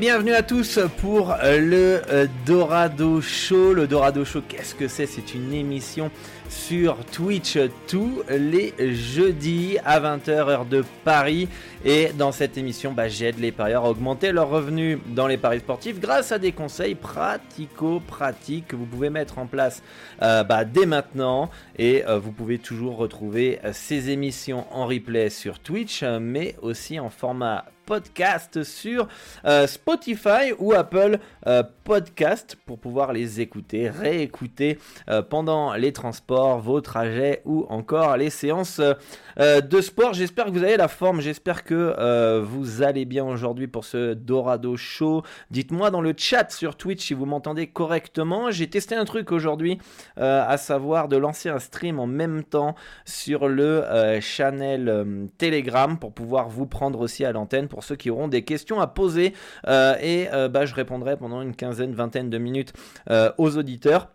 bienvenue à tous pour le euh, Dorado Show. Le Dorado Show, qu'est-ce que c'est? C'est une émission sur Twitch tous les jeudis à 20h heure de Paris. Et dans cette émission, bah, j'aide les parieurs à augmenter leurs revenus dans les paris sportifs grâce à des conseils pratico-pratiques que vous pouvez mettre en place euh, bah, dès maintenant. Et euh, vous pouvez toujours retrouver ces émissions en replay sur Twitch, mais aussi en format podcast sur euh, Spotify ou Apple euh, Podcast pour pouvoir les écouter, réécouter euh, pendant les transports, vos trajets ou encore les séances de sport. J'espère que vous avez la forme, j'espère que vous allez bien aujourd'hui pour ce Dorado Show. Dites-moi dans le chat sur Twitch si vous m'entendez correctement. J'ai testé un truc aujourd'hui, à savoir de lancer un stream en même temps sur le channel Telegram pour pouvoir vous prendre aussi à l'antenne pour ceux qui auront des questions à poser. Euh, et euh, bah, je répondrai pendant une quinzaine, vingtaine de minutes euh, aux auditeurs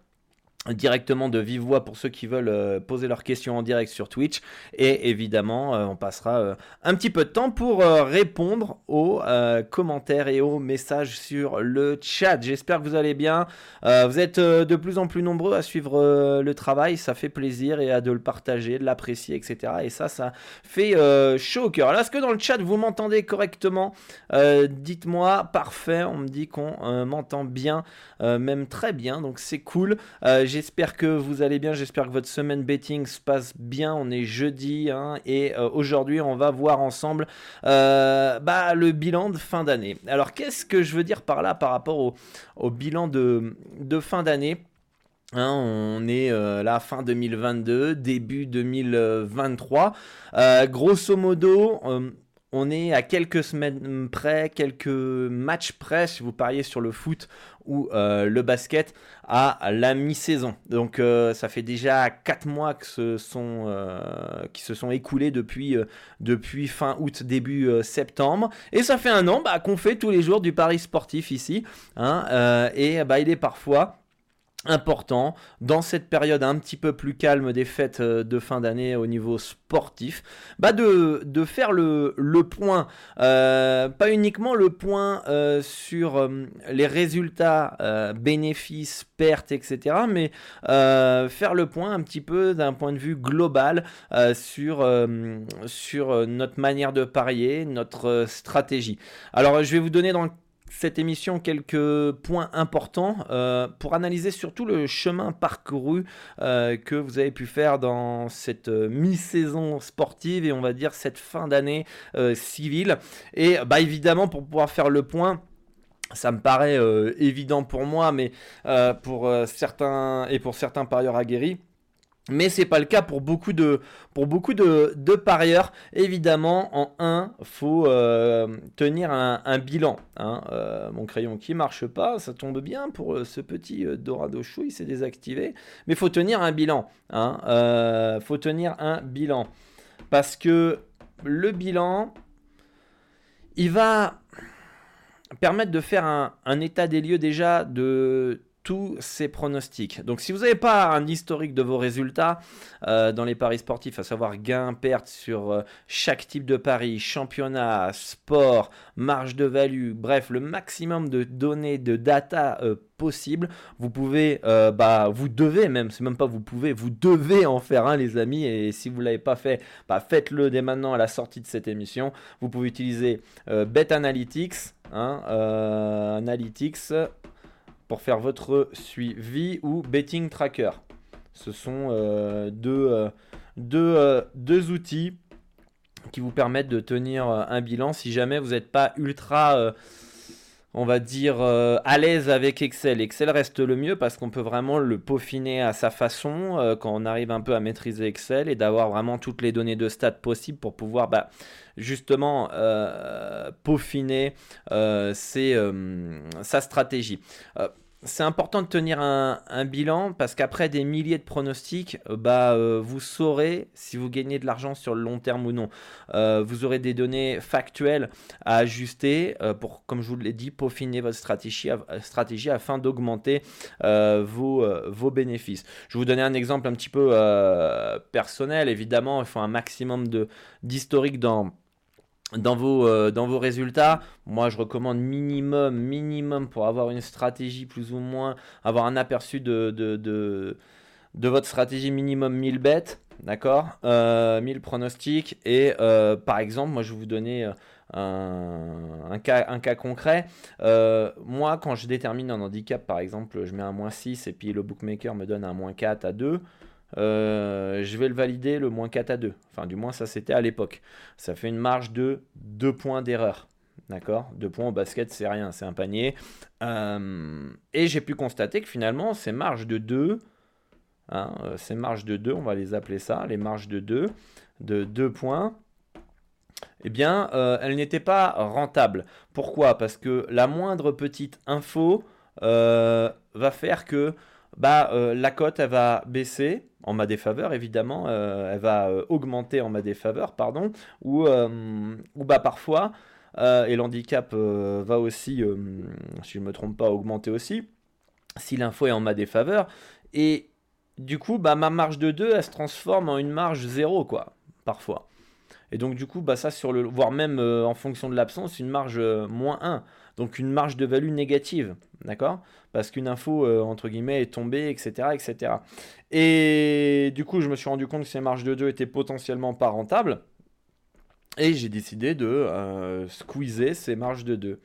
directement de vive voix pour ceux qui veulent euh, poser leurs questions en direct sur Twitch. Et évidemment euh, on passera euh, un petit peu de temps pour répondre aux commentaires et aux messages sur le chat. J'espère que vous allez bien. Vous êtes de plus en plus nombreux à suivre le travail. Ça fait plaisir et à de le partager de l'apprécier etc et ça ça fait chaud au cœur. Alors est-ce que dans le chat vous m'entendez correctement? Dites-moi parfait. On me dit qu'on m'entend bien même très bien. Donc c'est cool J'espère que vous allez bien, j'espère que votre semaine betting se passe bien. On est jeudi hein, et euh, aujourd'hui on va voir ensemble euh, bah, le bilan de fin d'année. Alors qu'est-ce que je veux dire par là par rapport au, bilan de, fin d'année? Hein, on est euh, là fin 2022, début 2023. grosso modo, on est à quelques semaines près, quelques matchs près, si vous pariez sur le foot ou euh, le basket, à la mi-saison. Donc euh, ça fait déjà 4 mois que ce sont, euh, qui se sont écoulés depuis, fin août, début septembre. Et ça fait un an bah, qu'on fait tous les jours du pari sportif ici. Hein, et bah, il est parfois important dans cette période un petit peu plus calme des fêtes euh, de fin d'année au niveau sportif, bah de, de faire le, le point, euh, pas uniquement le point euh, sur les résultats, bénéfices, pertes, etc., mais faire le point un petit peu d'un point de vue global sur, sur notre manière de parier, notre stratégie. Alors je vais vous donner dans le cette émission quelques points importants euh, pour analyser surtout le chemin parcouru euh, que vous avez pu faire dans cette euh, mi-saison sportive et on va dire cette fin d'année civile. Et bah évidemment pour pouvoir faire le point, ça me paraît évident pour moi, mais pour certains et pour certains parieurs aguerris mais c'est pas le cas pour beaucoup de, parieurs. Évidemment, en 1, faut euh, tenir un, bilan. Hein. Euh, mon crayon qui marche pas, ça tombe bien pour euh, ce petit Dorado Chou, il s'est désactivé. Mais faut tenir un bilan. Hein. faut tenir un bilan. Parce que le bilan, il va permettre de faire un état des lieux déjà de tous ces pronostics. Donc si vous n'avez pas un historique de vos résultats euh, dans les paris sportifs, à savoir gain, perte sur euh, chaque type de pari, championnat, sport, marge de value, bref, le maximum de données, de data euh, possible, vous pouvez, bah, vous devez même, c'est même pas vous pouvez, vous devez en faire un les amis, et si vous ne l'avez pas fait, bah, faites-le dès maintenant à la sortie de cette émission. Vous pouvez utiliser Bet Analytics, hein, Analytics, pour faire votre suivi ou betting tracker. Ce sont euh, deux, euh, euh, deux, outils qui vous permettent de tenir un bilan si jamais vous n'êtes pas ultra, on va dire, à l'aise avec Excel. Excel reste le mieux parce qu'on peut vraiment le peaufiner à sa façon quand on arrive un peu à maîtriser Excel et d'avoir vraiment toutes les données de stats possibles pour pouvoir... Bah, justement peaufiner sa stratégie c'est important de tenir un, bilan parce qu'après des milliers de pronostics, euh, bah, euh, vous saurez si vous gagnez de l'argent sur le long terme ou non. Euh, vous aurez des données factuelles à ajuster pour, comme je vous l'ai dit, peaufiner votre stratégie, afin d'augmenter vos, vos bénéfices. Je vais vous donner un exemple un petit peu personnel. Évidemment, il faut un maximum d'historique dans dans vos, euh, dans vos résultats, moi je recommande minimum, minimum pour avoir une stratégie plus ou moins, avoir un aperçu de, de, de, votre stratégie minimum 1000 bêtes, d'accord euh, 1000 pronostics. Et euh, par exemple, moi je vais vous donner un, un, cas, un cas concret. Euh, moi quand je détermine un handicap, par exemple, je mets un moins 6 et puis le bookmaker me donne un moins 4 à 2. Euh, je vais le valider le moins 4 à 2. Enfin, du moins, ça c'était à l'époque. Ça fait une marge de 2 points d'erreur. D'accord? 2 points au basket, c'est rien, c'est un panier. Euh, et j'ai pu constater que finalement, ces marges de 2, hein, euh, ces marges de 2, on va les appeler ça, les marges de 2, de 2 points, eh bien, elles n'étaient pas rentables. Pourquoi? Parce que la moindre petite info va faire que bah, la cote, elle va baisser en ma défaveur, évidemment, euh, elle va euh, augmenter en ma défaveur, pardon, ou, euh, ou bah parfois, et l'handicap va aussi, si je ne me trompe pas, augmenter aussi, si l'info est en ma défaveur, et du coup, bah, ma marge de 2, elle se transforme en une marge 0, quoi, parfois. Et donc du coup, bah, ça sur le, voire même en fonction de l'absence, une marge moins 1 donc une marge de value négative, d'accord? Parce qu'une info, euh, entre guillemets, est tombée, etc., etc. Et du coup, je me suis rendu compte que ces marges de 2 étaient potentiellement pas rentables, et j'ai décidé de euh, squeezer ces marges de 2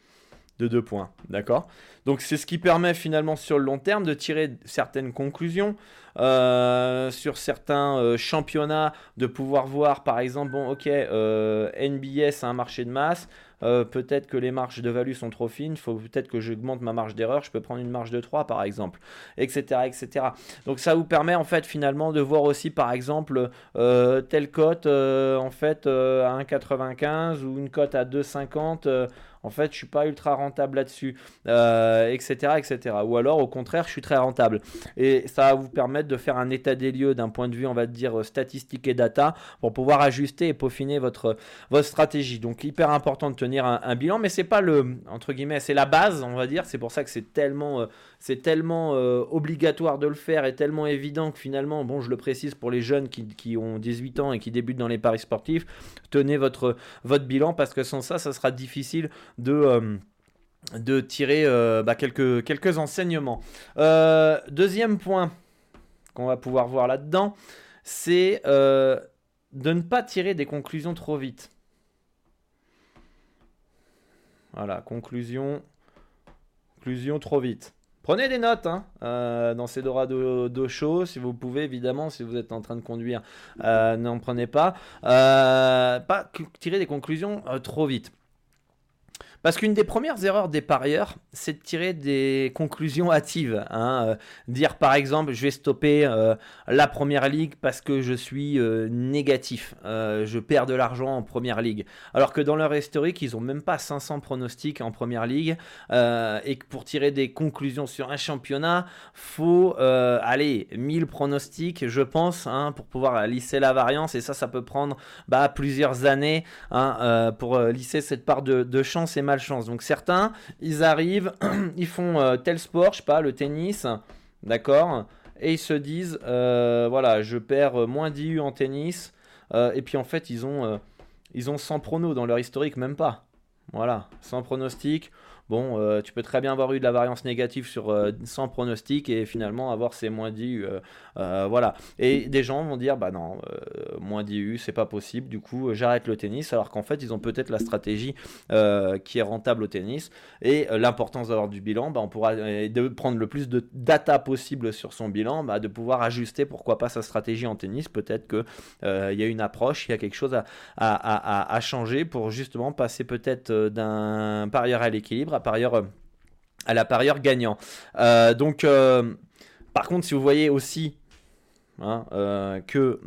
de 2 points. D'accord? Donc c'est ce qui permet finalement sur le long terme de tirer certaines conclusions euh, sur certains championnats, de pouvoir voir par exemple, bon ok, NBA c'est un marché de masse, euh, peut-être que les marges de value sont trop fines, faut peut-être que j'augmente ma marge d'erreur, je peux prendre une marge de 3 par exemple, etc. etc. Donc ça vous permet en fait finalement de voir aussi par exemple euh, telle cote euh, en fait à 1,95 ou une cote à 2,50 en fait, je suis pas ultra rentable là-dessus, etc., euh, etc. Ou alors, au contraire, je suis très rentable. Et ça va vous permettre de faire un état des lieux d'un point de vue, on va dire, statistique et data pour pouvoir ajuster et peaufiner votre, votre stratégie. Donc, hyper important de tenir un, bilan, mais c'est pas le, entre guillemets, c'est la base, on va dire. C'est pour ça que c'est tellement, euh, c'est tellement euh, obligatoire de le faire et tellement évident que finalement, bon, je le précise pour les jeunes qui, qui ont 18 ans et qui débutent dans les paris sportifs, tenez votre, votre bilan parce que sans ça, ça sera difficile de euh, de tirer euh, bah, quelques, quelques enseignements. Euh, deuxième point va pouvoir voir là-dedans, c'est de ne pas tirer des conclusions trop vite. Voilà, conclusion, conclusion trop vite. Prenez des notes hein, dans ces Dorado Show, si vous pouvez, évidemment, si vous êtes en train de conduire, n'en prenez pas. pas tirer des conclusions trop vite. Parce qu'une des premières erreurs des parieurs, c'est de tirer des conclusions hâtives. Hein. Euh, dire par exemple, je vais stopper euh, la première ligue parce que je suis euh, négatif. je perds de l'argent en première ligue. Alors que dans leur historique, ils n'ont même pas 500 pronostics en première ligue. et que pour tirer des conclusions sur un championnat, faut aller 1000 pronostics, je pense, hein, pour pouvoir lisser la variance. Et ça, ça peut prendre bah, plusieurs années hein, pour lisser cette part de, de chance et malchance. Donc certains, ils arrivent, ils font tel sport, je sais pas, le tennis, d'accord Et ils se disent, voilà, je perds moins d'IU en tennis. et puis en fait, ils ont, ils ont 100 pronos dans leur historique, même pas. Voilà, sans pronostic. Bon, euh, tu peux très bien avoir eu de la variance négative sur euh, sans pronostic et finalement avoir ces moins 10 euh, voilà. Et des gens vont dire bah non, moins 10 U, c'est pas possible. Du coup, j'arrête le tennis. Alors qu'en fait, ils ont peut-être la stratégie qui est rentable au tennis et l'importance d'avoir du bilan. Bah, on pourra prendre le plus de data possible sur son bilan, bah, de pouvoir ajuster pourquoi pas sa stratégie en tennis. Peut-être que il y a une approche, il y a quelque chose à, à, à changer pour justement passer peut-être d'un parieur à l'équilibre parieur, euh, à la parieur gagnant. Euh, donc, euh, par contre, si vous voyez aussi hein, que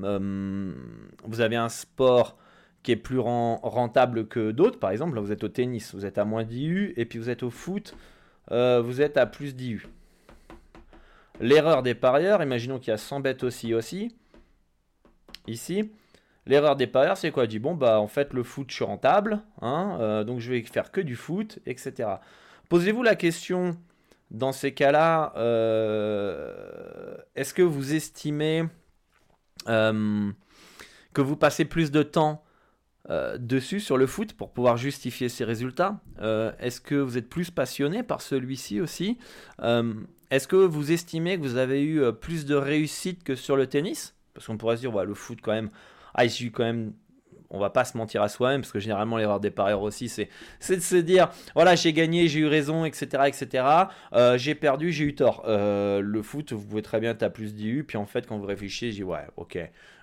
vous avez un sport qui est plus rentable que d'autres, par exemple, vous êtes au tennis, vous êtes à moins d'IU, et puis vous êtes au foot, vous êtes à plus d'IU. L'erreur des parieurs, imaginons qu'il y a 100 bêtes aussi, aussi, ici, L'erreur des parieurs, c'est quoi? Dit bon bah en fait le foot je suis rentable, hein, euh, donc je vais faire que du foot, etc. Posez-vous la question dans ces cas-là, euh, est-ce que vous estimez euh, que vous passez plus de temps dessus sur le foot pour pouvoir justifier ces résultats? Est-ce que vous êtes plus passionné par celui-ci aussi? Est-ce que vous estimez que vous avez eu plus de réussite que sur le tennis? Parce qu'on pourrait se dire, le foot quand même, ah, suis quand même on va pas se mentir à soi-même, parce que généralement l'erreur des parieurs aussi, c'est, de se dire, voilà, j'ai gagné, j'ai eu raison, etc., etc. Euh, j'ai perdu, j'ai eu tort. Euh, le foot, vous pouvez très bien taper plus d'IU, puis en fait, quand vous réfléchissez, je dis, ouais, ok,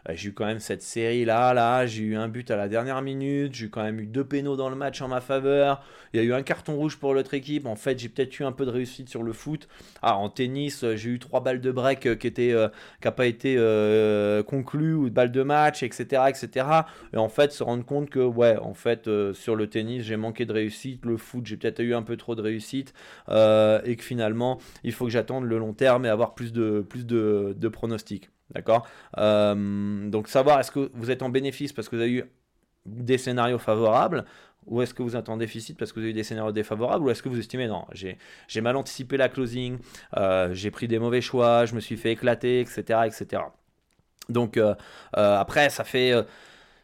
j'ai eu quand même cette série là, là, j'ai eu un but à la dernière minute, j'ai quand même eu deux pénaux dans le match en ma faveur, il y a eu un carton rouge pour l'autre équipe, en fait j'ai peut-être eu un peu de réussite sur le foot. Ah, en tennis, euh, j'ai eu trois balles de break euh, qui étaient qui pas été euh, conclues ou de balles de match, etc., etc. Et en fait se rendre compte que ouais, en fait sur le tennis j'ai manqué de réussite, le foot j'ai peut-être eu un peu trop de réussite et que finalement il faut que j'attende le long terme et avoir plus de plus de pronostics. D'accord? Euh, Donc savoir est-ce que vous êtes en bénéfice parce que vous avez eu des scénarios favorables ou est-ce que vous êtes en déficit parce que vous avez eu des scénarios défavorables ou est-ce que vous estimez non, j'ai mal anticipé la closing, euh, j'ai pris des mauvais choix, je me suis fait éclater, etc. etc. Donc euh, après, ça fait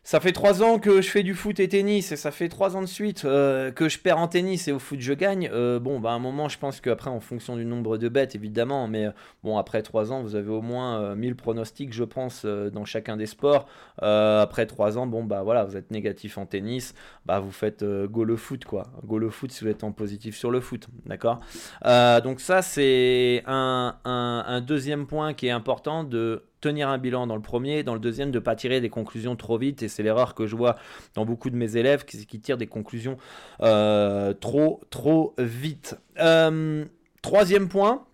ça fait trois ans que je fais du foot et tennis et ça fait trois ans de suite euh, que je perds en tennis et au foot je gagne. Euh, bon, bah à un moment, je pense qu'après, en fonction du nombre de bêtes, évidemment, mais euh, bon, après trois ans, vous avez au moins 1000 pronostics, je pense, dans chacun des sports. après trois ans, bon, bah voilà, vous êtes négatif en tennis, bah vous faites go le foot, quoi. Go le foot si vous êtes en positif sur le foot, d'accord? Donc, ça, c'est un deuxième point qui est important de tenir un bilan dans le premier, dans le deuxième, de ne pas tirer des conclusions trop vite. Et c'est l'erreur que je vois dans beaucoup de mes élèves qui, qui tirent des conclusions euh, trop, trop vite. Euh, troisième point,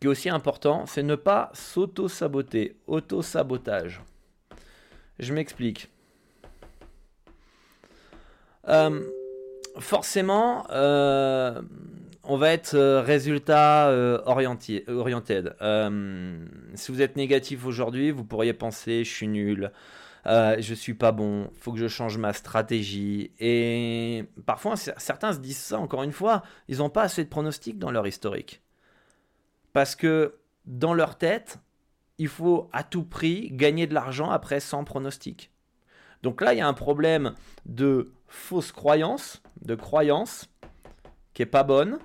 qui est aussi important, c'est ne pas s'auto-saboter. Auto-sabotage. Je m'explique. Euh, forcément, on va être euh, résultat euh, orienté. Euh, si vous êtes négatif aujourd'hui, vous pourriez penser je suis nul, je suis pas bon, faut que je change ma stratégie. Et parfois, certains se disent ça. Encore une fois, ils n'ont pas assez de pronostics dans leur historique, parce que dans leur tête, il faut à tout prix gagner de l'argent après sans pronostic. Donc là, il y a un problème de fausse croyance, de croyance qui est pas bonne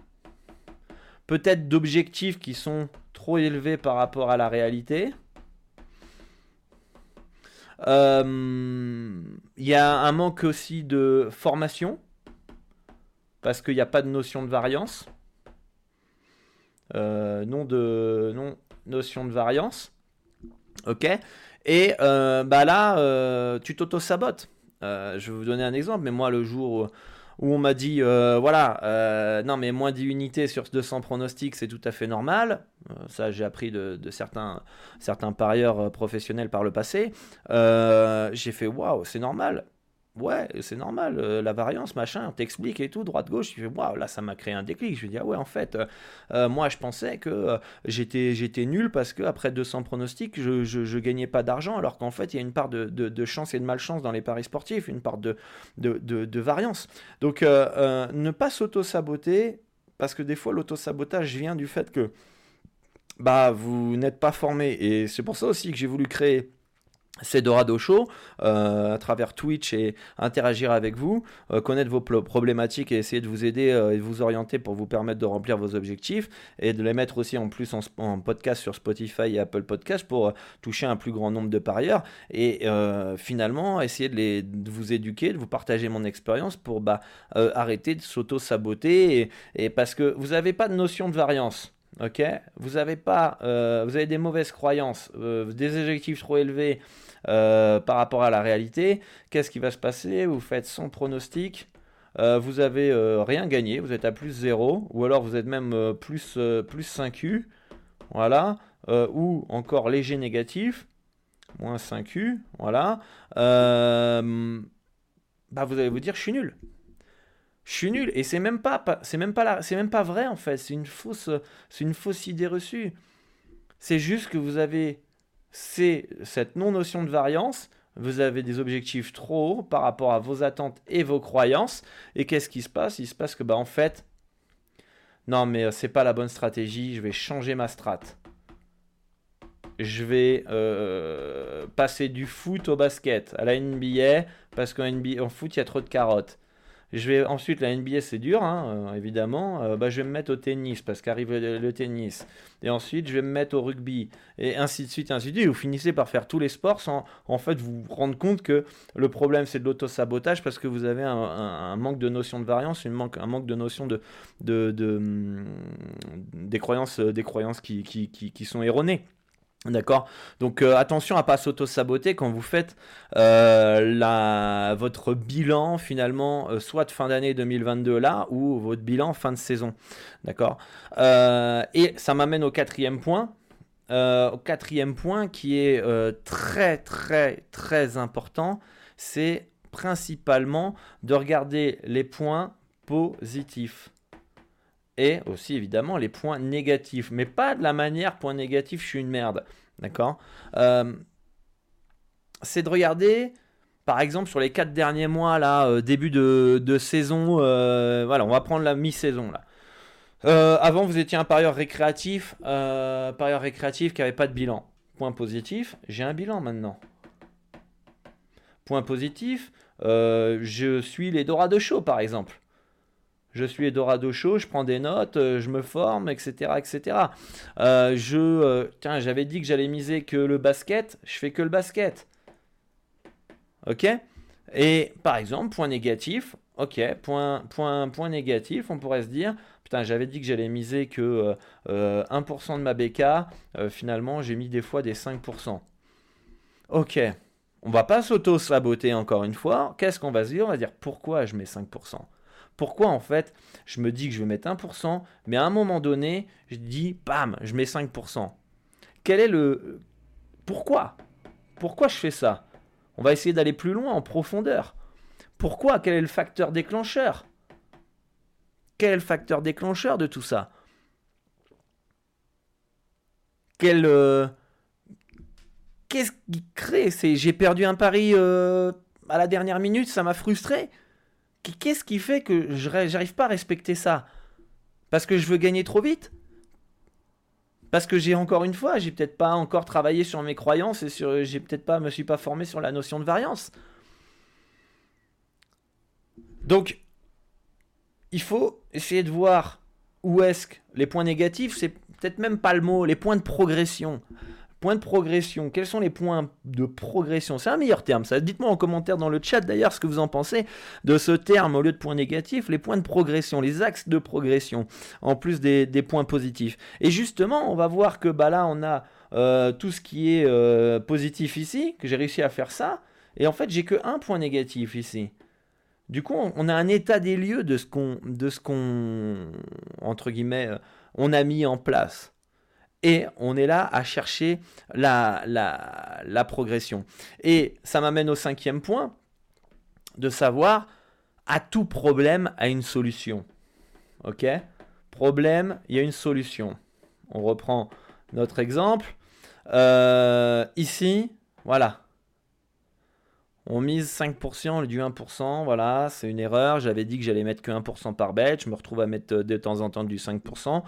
peut-être d'objectifs qui sont trop élevés par rapport à la réalité. Euh, il y a un manque aussi de formation, parce qu'il n'y a pas de notion de variance. Euh, non de non notion de variance. Ok. Et euh, bah là, tu t'auto-sabotes. je vais vous donner un exemple, mais moi, le jour où où on m'a dit euh, voilà, euh, non mais moins 10 unités sur 200 pronostics, c'est tout à fait normal. Euh, ça, j'ai appris de, certains, certains parieurs professionnels par le passé. j'ai fait waouh, c'est normal. Ouais, c'est normal, euh, la variance, machin, t'explique et tout, droite-gauche, tu fais, waouh, là, ça m'a créé un déclic. Je lui dis, ah ouais, en fait, euh, euh, moi, je pensais que j'étais, nul parce que après 200 pronostics, je, je, gagnais pas d'argent, alors qu'en fait, il y a une part de, de, chance et de malchance dans les paris sportifs, une part de, de, de variance. Donc, ne pas s'auto-saboter, parce que des fois, l'auto-sabotage vient du fait que bah, vous n'êtes pas formé. Et c'est pour ça aussi que j'ai voulu créer c'est Dorado Show euh, à travers Twitch et interagir avec vous, euh, connaître vos problématiques et essayer de vous aider euh, et de vous orienter pour vous permettre de remplir vos objectifs et de les mettre aussi en plus en, podcast sur Spotify et Apple Podcast pour toucher un plus grand nombre de parieurs et finalement essayer de, les, vous éduquer, de vous partager mon expérience pour bah, arrêter de s'auto-saboter et, parce que vous n'avez pas de notion de variance. Ok, vous avez pas, vous avez des mauvaises croyances, des objectifs trop élevés, euh, par rapport à la réalité. Qu'est-ce qui va se passer? Vous faites sans pronostic. Euh, vous avez euh, rien gagné, vous êtes à plus 0, ou alors vous êtes même plus, plus 5U, voilà, ou encore léger négatif, moins 5U, voilà, bah vous allez vous dire je suis nul. Je suis nul. Et c'est même pas, c'est même pas c'est même pas vrai en fait, c'est une c'est une fausse idée reçue. C'est juste que vous avez c'est cette non-notion de variance. Vous avez des objectifs trop hauts par rapport à vos attentes et vos croyances. Et qu'est-ce qui se passe? Il se passe que, bah, en fait, non, mais euh, c'est pas la bonne stratégie. Je vais changer ma strat. Je vais euh, passer du foot au basket, à la NBA, parce qu'en foot, il y a trop de carottes. Je vais ensuite la NBA c'est dur hein, euh, évidemment. Euh, bah, je vais me mettre au tennis parce qu'arrive le, tennis. Et ensuite je vais me mettre au rugby et ainsi de suite ainsi de suite. vous finissez par faire tous les sports sans en fait vous rendre compte que le problème c'est de l'auto sabotage parce que vous avez un, manque de notion de variance, une manque, un manque de notion de, hum, des croyances des croyances qui, qui, qui sont erronées. D'accord Donc euh, attention à pas s'auto-saboter quand vous faites euh, votre bilan finalement, euh, soit de fin d'année 2022 là, ou votre bilan fin de saison. D'accord Et ça m'amène au quatrième point. au quatrième point qui est très très très important, c'est principalement de regarder les points positifs et aussi évidemment les points négatifs. Mais pas de la manière point négatif, je suis une merde. D'accord? Euh, C'est de regarder, par exemple, sur les quatre derniers mois, là, euh, début de, saison, euh, voilà, on va prendre la mi-saison là. avant, vous étiez un parieur récréatif, parieur récréatif qui n'avait pas de bilan. Point positif, j'ai un bilan maintenant. Point positif, je suis les Dorado Show par exemple je suis Edorado Show, je prends des notes, euh, je me forme, etc. etc. Euh, je, euh, j'avais dit que j'allais miser que le basket, je fais que le basket. Ok? Et par exemple, point négatif, ok, point, point, point négatif, on pourrait se dire, putain, j'avais dit que j'allais miser que 1% de ma BK, finalement j'ai mis des fois des 5%. Ok, on va pas s'auto-saboter encore une fois. Qu'est-ce qu'on va se dire? On va dire pourquoi je mets 5% pourquoi en fait je me dis que je vais mettre 1%, mais à un moment donné, je dis, bam, je mets 5%. Quel est le... Pourquoi? Pourquoi je fais ça? On va essayer d'aller plus loin, en profondeur. Pourquoi? Quel est le facteur déclencheur? Quel est le facteur déclencheur de tout ça? Quel... Euh, qu'est-ce qui crée J'ai perdu un pari euh, à la dernière minute, ça m'a frustré Qu'est-ce qui fait que j'arrive pas à respecter ça? Parce que je veux gagner trop vite? Parce que j'ai encore une fois, j'ai peut-être pas encore travaillé sur mes croyances et sur, j'ai peut-être pas, me suis pas formé sur la notion de variance. Donc, il faut essayer de voir où est-ce que les points négatifs, c'est peut-être même pas le mot, les points de progression. Point de progression. Quels sont les points de progression? C'est un meilleur terme. Ça. Dites-moi en commentaire dans le chat d'ailleurs ce que vous en pensez de ce terme au lieu de points négatifs, les points de progression, les axes de progression, en plus des, points positifs. Et justement, on va voir que bah, là, on a euh, tout ce qui est euh, positif ici, que j'ai réussi à faire ça. Et en fait, j'ai que un point négatif ici. Du coup, on a un état des lieux de ce qu'on, de ce qu'on, euh, on a mis en place. Et on est là à chercher la, la, progression. Et ça m'amène au cinquième point. de savoir à tout problème a une solution. Ok? Problème, il y a une solution. On reprend notre exemple. Euh, ici, voilà. On mise 5% du 1%, voilà, c'est une erreur. J'avais dit que j'allais mettre que 1% par bête. Je me retrouve à mettre de temps en temps du 5%.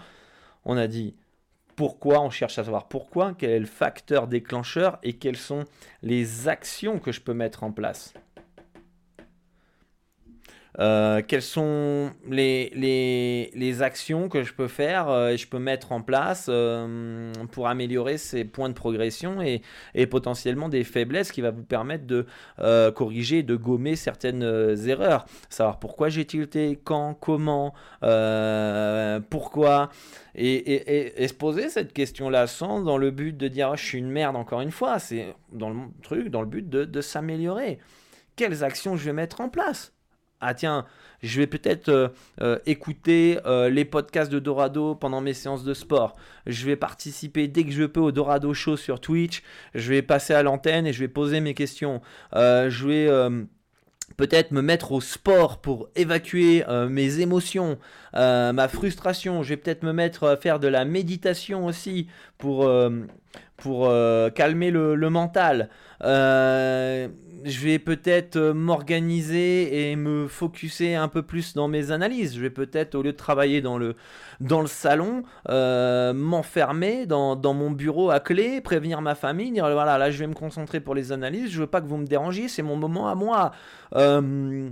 On a dit pourquoi, on cherche à savoir pourquoi, quel est le facteur déclencheur et quelles sont les actions que je peux mettre en place. Euh, quelles sont les, les, actions que je peux faire euh, et je peux mettre en place euh, pour améliorer ces points de progression et, et, potentiellement des faiblesses qui va vous permettre de corriger, de gommer certaines erreurs. Savoir pourquoi j'ai tilté, quand, comment, pourquoi. Et, et, se poser cette question-là sans dans le but de dire je suis une merde encore une fois, c'est dans le truc, dans le but de, de s'améliorer. Quelles actions je vais mettre en place? Ah tiens, je vais peut-être euh, euh, écouter euh, les podcasts de Dorado pendant mes séances de sport. Je vais participer dès que je peux au Dorado Show sur Twitch. Je vais passer à l'antenne et je vais poser mes questions. je vais peut-être me mettre au sport pour évacuer mes émotions, ma frustration. Je vais peut-être me mettre à faire de la méditation aussi pour, pour calmer le, le mental je vais peut-être euh, m'organiser et me focuser un peu plus dans mes analyses. Je vais peut-être, au lieu de travailler dans le, dans le salon, euh, m'enfermer dans, mon bureau à clé, prévenir ma famille, dire voilà, là je vais me concentrer pour les analyses, je veux pas que vous me dérangiez, c'est mon moment à moi. Euh,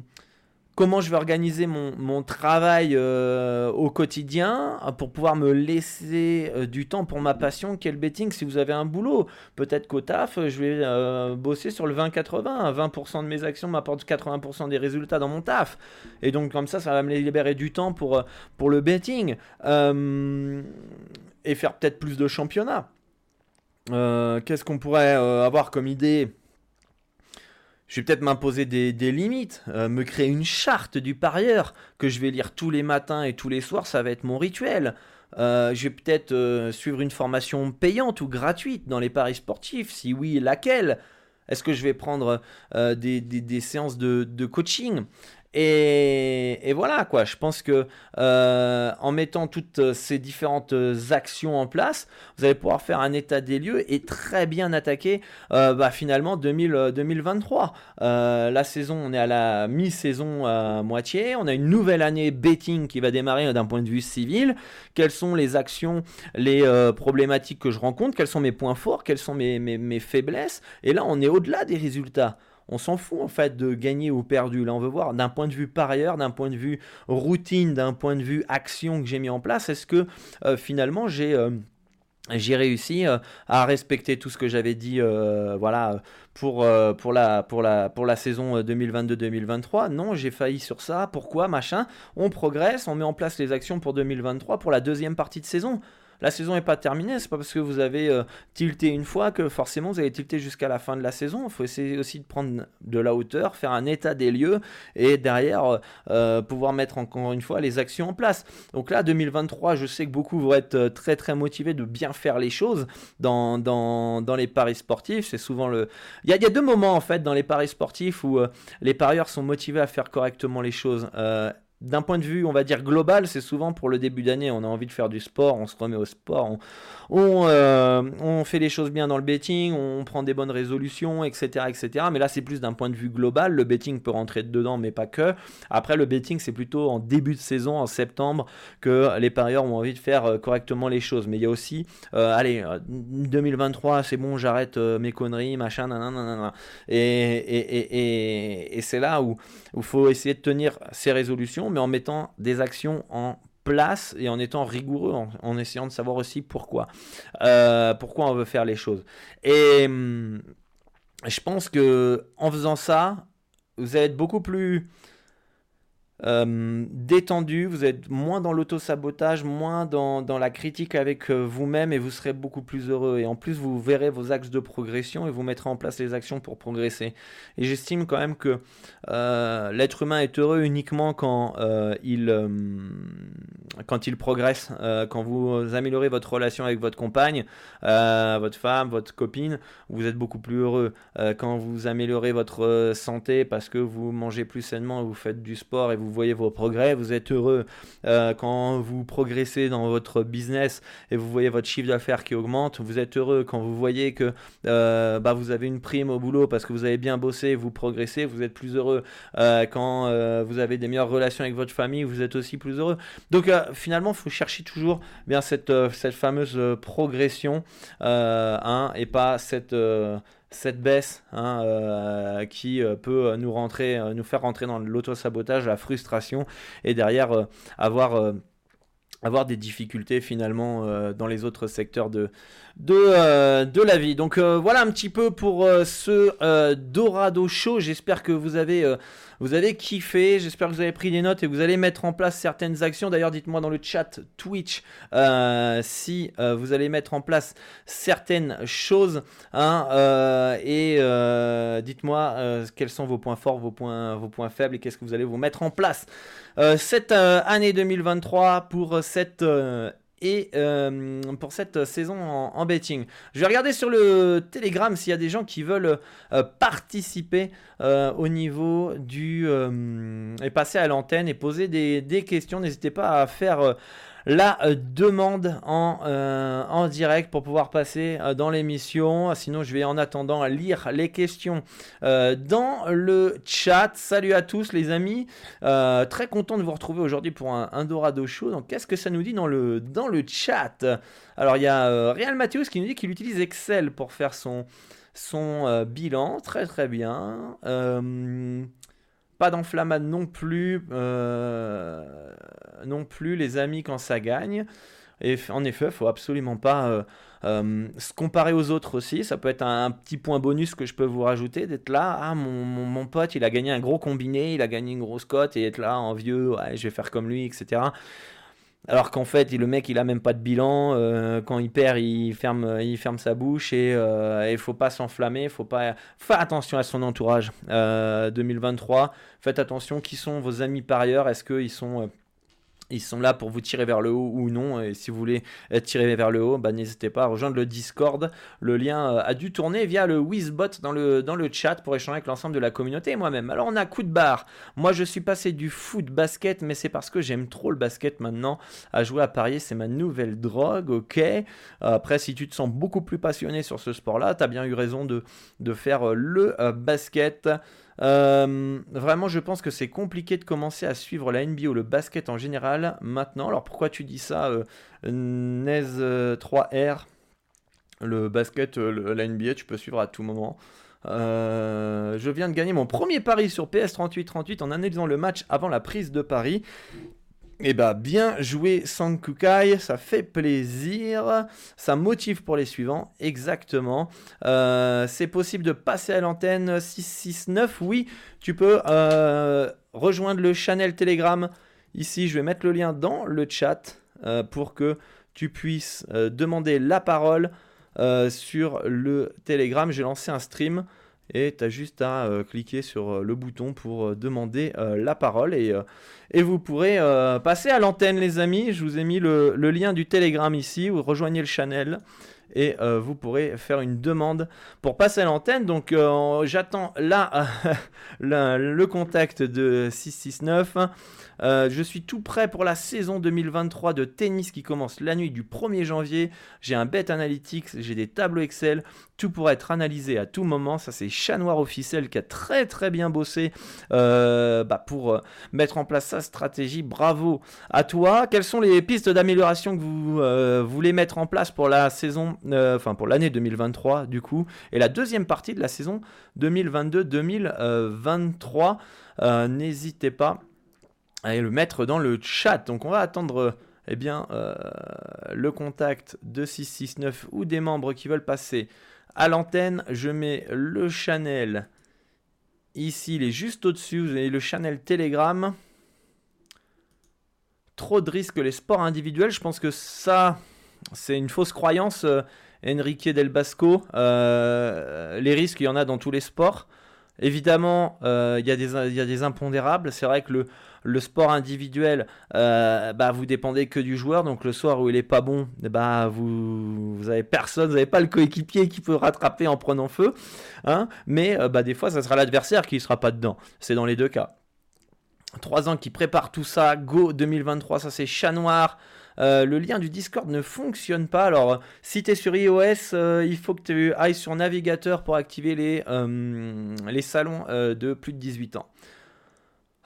comment je vais organiser mon, travail euh, au quotidien euh, pour pouvoir me laisser euh, du temps pour ma passion quel betting si vous avez un boulot. Peut-être qu'au taf, je vais bosser sur le 20-80. 20%, de mes actions m'apportent 80% des résultats dans mon taf. Et donc comme ça, ça va me libérer du temps pour, pour le betting. et faire peut-être plus de championnats. Qu'est-ce qu'on pourrait avoir comme idée? Je vais peut-être m'imposer des, limites, euh, me créer une charte du parieur que je vais lire tous les matins et tous les soirs, ça va être mon rituel. Euh, je vais peut-être euh, suivre une formation payante ou gratuite dans les paris sportifs, si oui, laquelle? Est-ce que je vais prendre des, séances de coaching? Et, voilà quoi, je pense que euh, en mettant toutes ces différentes actions en place, vous allez pouvoir faire un état des lieux et très bien attaquer euh, bah, finalement 2023. Euh, la saison, on est à la mi-saison moitié, on a une nouvelle année betting qui va démarrer d'un point de vue civil. Quelles sont les actions, les problématiques que je rencontre, quels sont mes points forts, quelles sont mes faiblesses? Et là, on est au-delà des résultats on s'en fout en fait de gagner ou perdu. Là, on veut voir d'un point de vue parieur, d'un point de vue routine, d'un point de vue action que j'ai mis en place, est-ce que euh, finalement j'ai euh, réussi euh, à respecter tout ce que j'avais dit voilà pour, pour, la, pour, la, pour la saison 2022-2023 non j'ai failli sur ça. Pourquoi? Machin. On progresse on met en place les actions pour 2023 pour la deuxième partie de saison la saison n'est pas terminée. C'est pas parce que vous avez euh, tilté une fois que forcément vous allez tilter jusqu'à la fin de la saison. Il faut essayer aussi de prendre de la hauteur, faire un état des lieux et derrière euh, euh, pouvoir mettre encore une fois les actions en place. Donc là, 2023, je sais que beaucoup vont être très très motivés de bien faire les choses dans, les paris sportifs. C'est souvent le. Il y, a, deux moments en fait dans les paris sportifs où les parieurs sont motivés à faire correctement les choses d'un point de vue, on va dire global, c'est souvent pour le début d'année, on a envie de faire du sport, on se remet au sport, on, euh, on, fait les choses bien dans le betting, on prend des bonnes résolutions, etc. etc. Mais là, c'est plus d'un point de vue global, le betting peut rentrer dedans, mais pas que. Après, le betting, c'est plutôt en début de saison, en septembre, que les parieurs ont envie de faire euh, correctement les choses. Mais il y a aussi, euh, allez, 2023, c'est bon, j'arrête mes conneries, machin, nanana. Et, et, et, et c'est là où il faut essayer de tenir ses résolutions mais en mettant des actions en place et en étant rigoureux, en, essayant de savoir aussi pourquoi. Euh, pourquoi on veut faire les choses. Et hum, je pense que en faisant ça, vous allez être beaucoup plus euh, détendu, vous êtes moins dans l'auto-sabotage, moins dans, dans, la critique avec euh, vous-même et vous serez beaucoup plus heureux. Et en plus, vous verrez vos axes de progression et vous mettrez en place les actions pour progresser. Et j'estime quand même que euh, l'être humain est heureux uniquement quand, il, quand il progresse, quand vous améliorez votre relation avec votre compagne, votre femme, votre copine, vous êtes beaucoup plus heureux. quand vous améliorez votre santé parce que vous mangez plus sainement, vous faites du sport et vous vous voyez vos progrès, vous êtes heureux euh, quand vous progressez dans votre business et vous voyez votre chiffre d'affaires qui augmente, vous êtes heureux quand vous voyez que euh, bah, vous avez une prime au boulot parce que vous avez bien bossé, vous progressez, vous êtes plus heureux euh, quand vous avez des meilleures relations avec votre famille, vous êtes aussi plus heureux. Donc finalement, il faut chercher toujours bien cette, fameuse progression hein, et pas cette cette baisse hein, euh, qui euh, peut euh, nous faire rentrer dans l'auto-sabotage, la frustration et derrière avoir avoir des difficultés finalement dans les autres secteurs de, de, de la vie. Donc voilà un petit peu pour ce Dorado Show. J'espère que vous avez vous avez kiffé, j'espère que vous avez pris des notes et que vous allez mettre en place certaines actions. D'ailleurs, dites-moi dans le chat Twitch euh, si euh, vous allez mettre en place certaines choses. Hein, euh, et dites-moi quels sont vos points forts, vos points, vos points faibles et qu'est-ce que vous allez vous mettre en place cette année 2023 pour cette et euh, pour cette saison en, betting. Je vais regarder sur le Telegram s'il y a des gens qui veulent euh, participer euh, au niveau du et passer à l'antenne et poser des, des questions. N'hésitez pas à faire la euh, demande en, euh, en direct pour pouvoir passer euh, dans l'émission. Sinon, je vais en attendant lire les questions dans le chat. Salut à tous les amis. très content de vous retrouver aujourd'hui pour un, Dorado Show. Donc, qu'est-ce que ça nous dit dans le, dans le chat? Alors, il y a Real Matthews qui nous dit qu'il utilise Excel pour faire son, son bilan. Très très bien. Pas d'enflammade non plus, euh, non plus les amis quand ça gagne. Et en effet, faut absolument pas euh, euh, se comparer aux autres aussi. Ça peut être un, petit point bonus que je peux vous rajouter, d'être là, ah mon, mon, pote, il a gagné un gros combiné, il a gagné une grosse cote, et être là en vieux, je vais faire comme lui, etc. Alors qu'en fait, le mec, il a même pas de bilan. Euh, quand il perd, il ferme, il ferme sa bouche et euh, il faut pas s'enflammer. Faut pas faire attention à son entourage. 2023, euh, faites attention. Qui sont vos amis par ailleurs? Est-ce qu'ils sont ils sont là pour vous tirer vers le haut ou non. Et si vous voulez être tiré vers le haut, bah, n'hésitez pas à rejoindre le Discord. Le lien euh, a dû tourner via le Wizbot dans le, dans le chat pour échanger avec l'ensemble de la communauté et moi-même. Alors on a coup de barre. Moi je suis passé du foot basket, mais c'est parce que j'aime trop le basket maintenant. À jouer à parier, c'est ma nouvelle drogue, ok. Après, si tu te sens beaucoup plus passionné sur ce sport-là, tu as bien eu raison de, de faire le euh, basket. Euh, vraiment, je pense que c'est compliqué de commencer à suivre la NBA ou le basket en général maintenant. Alors pourquoi tu dis ça, euh, NES 3R euh, Le basket, la NBA, tu peux suivre à tout moment. je viens de gagner mon premier pari sur PS3838 en analysant le match avant la prise de Paris. Eh bah bien joué Sankukai, ça fait plaisir, ça motive pour les suivants, exactement. Euh, c'est possible de passer à l'antenne 669, oui, tu peux euh, rejoindre le channel Telegram. Ici, je vais mettre le lien dans le chat euh, pour que tu puisses demander la parole sur le Telegram. J'ai lancé un stream et tu as juste à euh, cliquer sur euh, le bouton pour euh, demander la parole et, vous pourrez passer à l'antenne les amis. Je vous ai mis le, lien du Telegram ici, vous rejoignez le channel et vous pourrez faire une demande pour passer à l'antenne. Donc j'attends là le contact de 669. Euh, je suis tout prêt pour la saison 2023 de tennis qui commence la nuit du 1er janvier. J'ai un bet analytics, j'ai des tableaux Excel, tout pourra être analysé à tout moment. Ça, c'est Chat Noir officiel qui a très très bien bossé euh, bah, pour euh, mettre en place sa stratégie. Bravo à toi. Quelles sont les pistes d'amélioration que vous voulez mettre en place pour la saison, enfin pour l'année 2023 du coup, et la deuxième partie de la saison 2022-2023 N'hésitez pas Allez le mettre dans le chat. Donc on va attendre eh bien, euh, le contact de 669 ou des membres qui veulent passer à l'antenne. Je mets le channel ici, il est juste au-dessus. Vous avez le channel Telegram. trop de risques les sports individuels. Je pense que ça, c'est une fausse croyance. Enrique Del Basco, les risques, il y en a dans tous les sports. Évidemment, il y, a des impondérables. C'est vrai que le, le sport individuel, euh, bah, vous dépendez que du joueur. Donc le soir où il est pas bon, bah, vous, vous avez personne, vous n'avez pas le coéquipier qui peut rattraper en prenant feu. Hein Mais euh, bah, des fois, ça sera l'adversaire qui ne sera pas dedans. C'est dans les deux cas. Trois ans qui préparent tout ça. Go 2023, ça c'est chat noir. Euh, le lien du Discord ne fonctionne pas. Alors, si tu es sur iOS, il faut que tu ailles sur navigateur pour activer les, les salons de plus de 18 ans.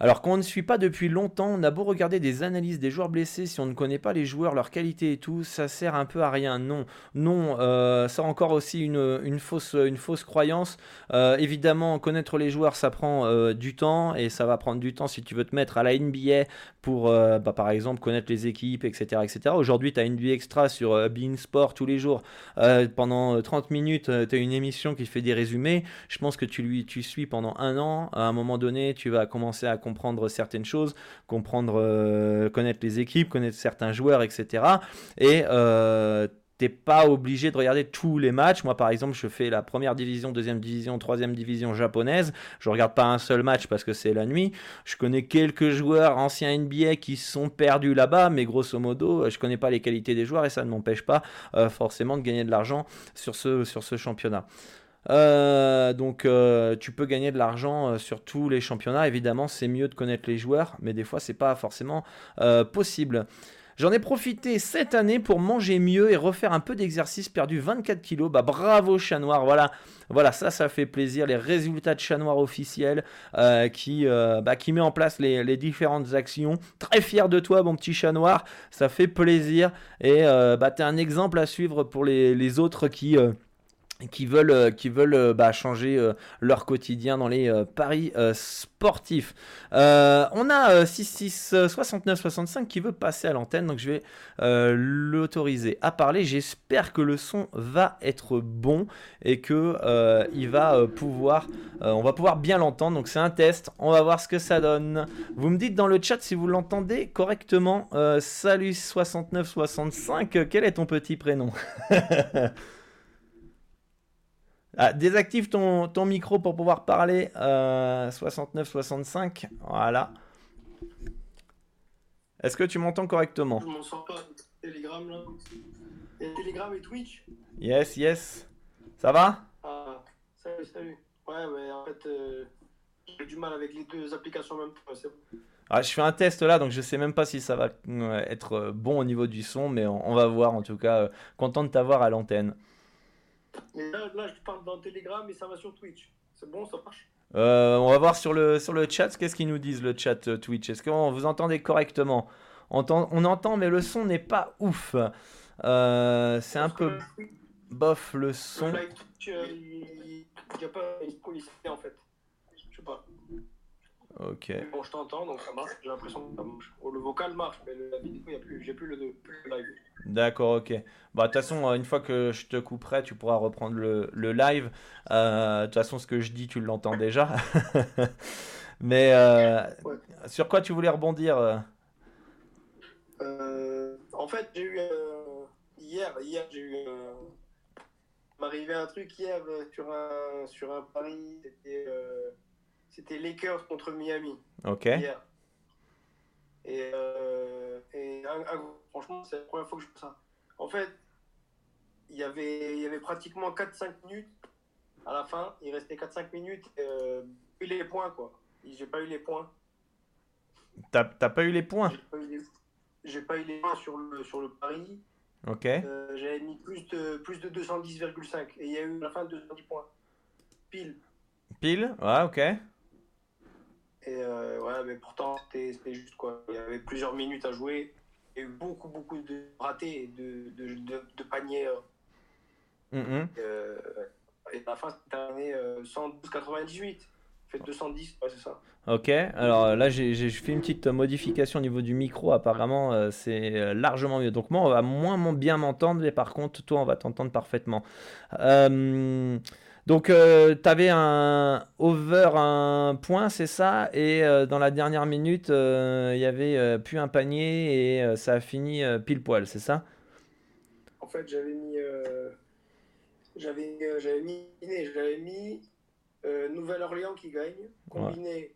Alors qu'on ne suit pas depuis longtemps, on a beau regarder des analyses des joueurs blessés, si on ne connaît pas les joueurs, leur qualité et tout, ça sert un peu à rien. Non, non, euh, ça encore aussi une, fausse, croyance. Euh, évidemment, connaître les joueurs, ça prend euh, du temps et ça va prendre du temps si tu veux te mettre à la NBA pour, bah, par exemple, connaître les équipes, etc. etc. Aujourd'hui, tu as une NBA Extra sur Bein Sport tous les jours. pendant 30 minutes, tu as une émission qui fait des résumés. Je pense que tu, lui, tu suis pendant un an. À un moment donné, tu vas commencer à comprendre certaines choses, comprendre, euh, connaître les équipes, connaître certains joueurs, etc. Et euh, t'es pas obligé de regarder tous les matchs. Moi, par exemple, je fais la première division, deuxième division, troisième division japonaise. Je regarde pas un seul match parce que c'est la nuit. Je connais quelques joueurs anciens NBA qui sont perdus là-bas, mais grosso modo, je connais pas les qualités des joueurs et ça ne m'empêche pas euh, forcément de gagner de l'argent sur ce, sur ce championnat. Euh, donc euh, tu peux gagner de l'argent euh, sur tous les championnats. Évidemment, c'est mieux de connaître les joueurs, mais des fois c'est pas forcément possible. J'en ai profité cette année pour manger mieux et refaire un peu d'exercice, perdu 24 kilos. Bah bravo chat noir, voilà, voilà ça, ça fait plaisir. Les résultats de chat noir officiel qui, bah, qui met en place les, différentes actions. Très fier de toi, mon petit chat noir, ça fait plaisir et bah t'es un exemple à suivre pour les autres qui qui veulent, euh, qui veulent euh, bah, changer euh, leur quotidien dans les paris sportifs. on a 66 69 65 qui veut passer à l'antenne, donc je vais l'autoriser à parler. J'espère que le son va être bon et que il va pouvoir, on va pouvoir bien l'entendre. Donc c'est un test, on va voir ce que ça donne. Vous me dites dans le chat si vous l'entendez correctement. salut 69 65, quel est ton petit prénom? Ah, désactive ton, ton, micro pour pouvoir parler. 69-65. Euh, voilà. Est-ce que tu m'entends correctement? Je m'en sors pas. Telegram là. Et Telegram et Twitch? Yes, yes. Ça va? Ah, salut, salut. Ouais, mais en fait, euh, j'ai du mal avec les deux applications même Ah, je fais un test là, donc je sais même pas si ça va être bon au niveau du son, mais on, va voir en tout cas. Euh, content de t'avoir à l'antenne. Mais là, je parle dans Telegram et ça va sur Twitch. C'est bon, ça marche? Euh, On va voir sur le, sur le chat. Qu'est-ce qu'ils nous disent, le chat euh, Twitch? Est-ce que vous entendez correctement? On entend, on entend, mais le son n'est pas ouf. Euh, c'est un peu bof le son. Le live Twitch, il n'y a pas en fait. Je sais pas. Ok. Bon, je t'entends, donc ça marche. J'ai l'impression que ça marche. Oh, le vocal marche, mais la vidéo, il y a plus, j'ai plus le, plus le live. D'accord, ok. Bah, de toute façon, euh, une fois que je te couperai, tu pourras reprendre le, le live. Euh, de toute façon, ce que je dis, tu l'entends déjà. mais euh, sur quoi tu voulais rebondir En fait, j'ai eu. hier, hier j'ai eu. m'arrivait un truc hier sur un, sur un pari. C'était c'était Lakers contre Miami. Ok. Hier. Et, euh, et franchement, c'est la première fois que je fais ça. En fait, il y avait, il y avait pratiquement 4-5 minutes à la fin. Il restait 4-5 minutes. Euh, eu les points, quoi. J'ai pas eu les points. T'as pas eu les points? J'ai pas, eu les points sur le, sur le pari. Ok. Euh, J'avais mis plus de, plus de 210,5. Et il y a eu à la fin 210 points. Pile. Pile? Ouais, ok. Et euh, ouais, mais pourtant, c'était juste quoi. Il y avait plusieurs minutes à jouer. Il y a eu beaucoup, beaucoup de ratés et de, de, de, paniers. Euh. Mm-hmm. Euh, et à la fin, c'était terminé 112,98. Fait 210, ouais, c'est ça. Ok, alors là, j'ai fait une petite modification au niveau du micro. Apparemment, c'est largement mieux. Donc, moi, on va moins bien m'entendre, mais par contre, toi, on va t'entendre parfaitement. Euh. Donc, euh, tu avais un over un point, c'est ça? Et euh, dans la dernière minute, il y avait plus un panier et ça a fini pile poil, c'est ça? En fait, j'avais mis. j'avais, j'avais mis, j'avais mis Nouvelle-Orléans qui gagne, combiné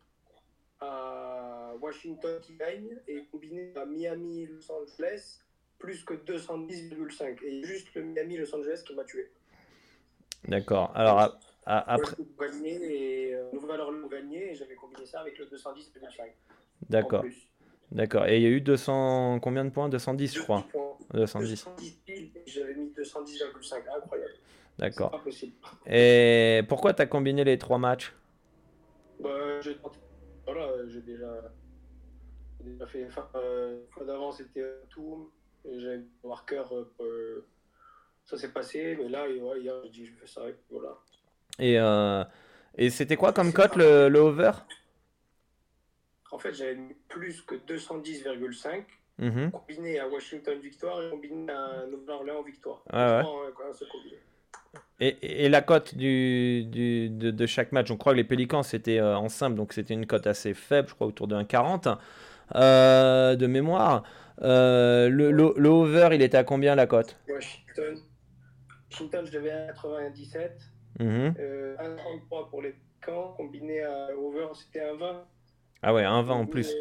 à Washington qui gagne et combiné à Miami-Los Angeles plus que 210,5. Et juste le Miami-Los Angeles qui m'a tué. D'accord. Alors après. et euh, Nouvelle-Orléans gagné et j'avais combiné ça avec le 210,5. D'accord. D'accord. Et il y a eu 200 combien de points? 210 je crois. 210. 210 j'avais mis 210,5. Incroyable. D'accord. Et pourquoi tu as combiné les trois matchs? Bah, j'ai voilà, j'ai déjà, déjà fait. Enfin, euh, d'avant, c'était tout. J'avais un marqueur. Euh, ça s'est passé, mais là, ouais, hier, j'ai dit, je fais ça. Et voilà. Et, euh, et c'était quoi comme cote le, le, over? En fait, j'avais mis plus que 210,5. Mhm. Combiné à Washington victoire et combiné à Nouvelle-Orléans victoire. Ah ouais. Et, et, la cote du, du, de, de, chaque match, on croit que les Pélicans c'était euh, en simple, donc c'était une cote assez faible, je crois autour de 1,40 euh, de mémoire. Euh, le, le, over, il était à combien la cote? Washington. Washington, je devais à 97. Mm 1,33 pour les Pélicans, combiné à over, c'était 1,20. Ah ouais, 1,20 en plus.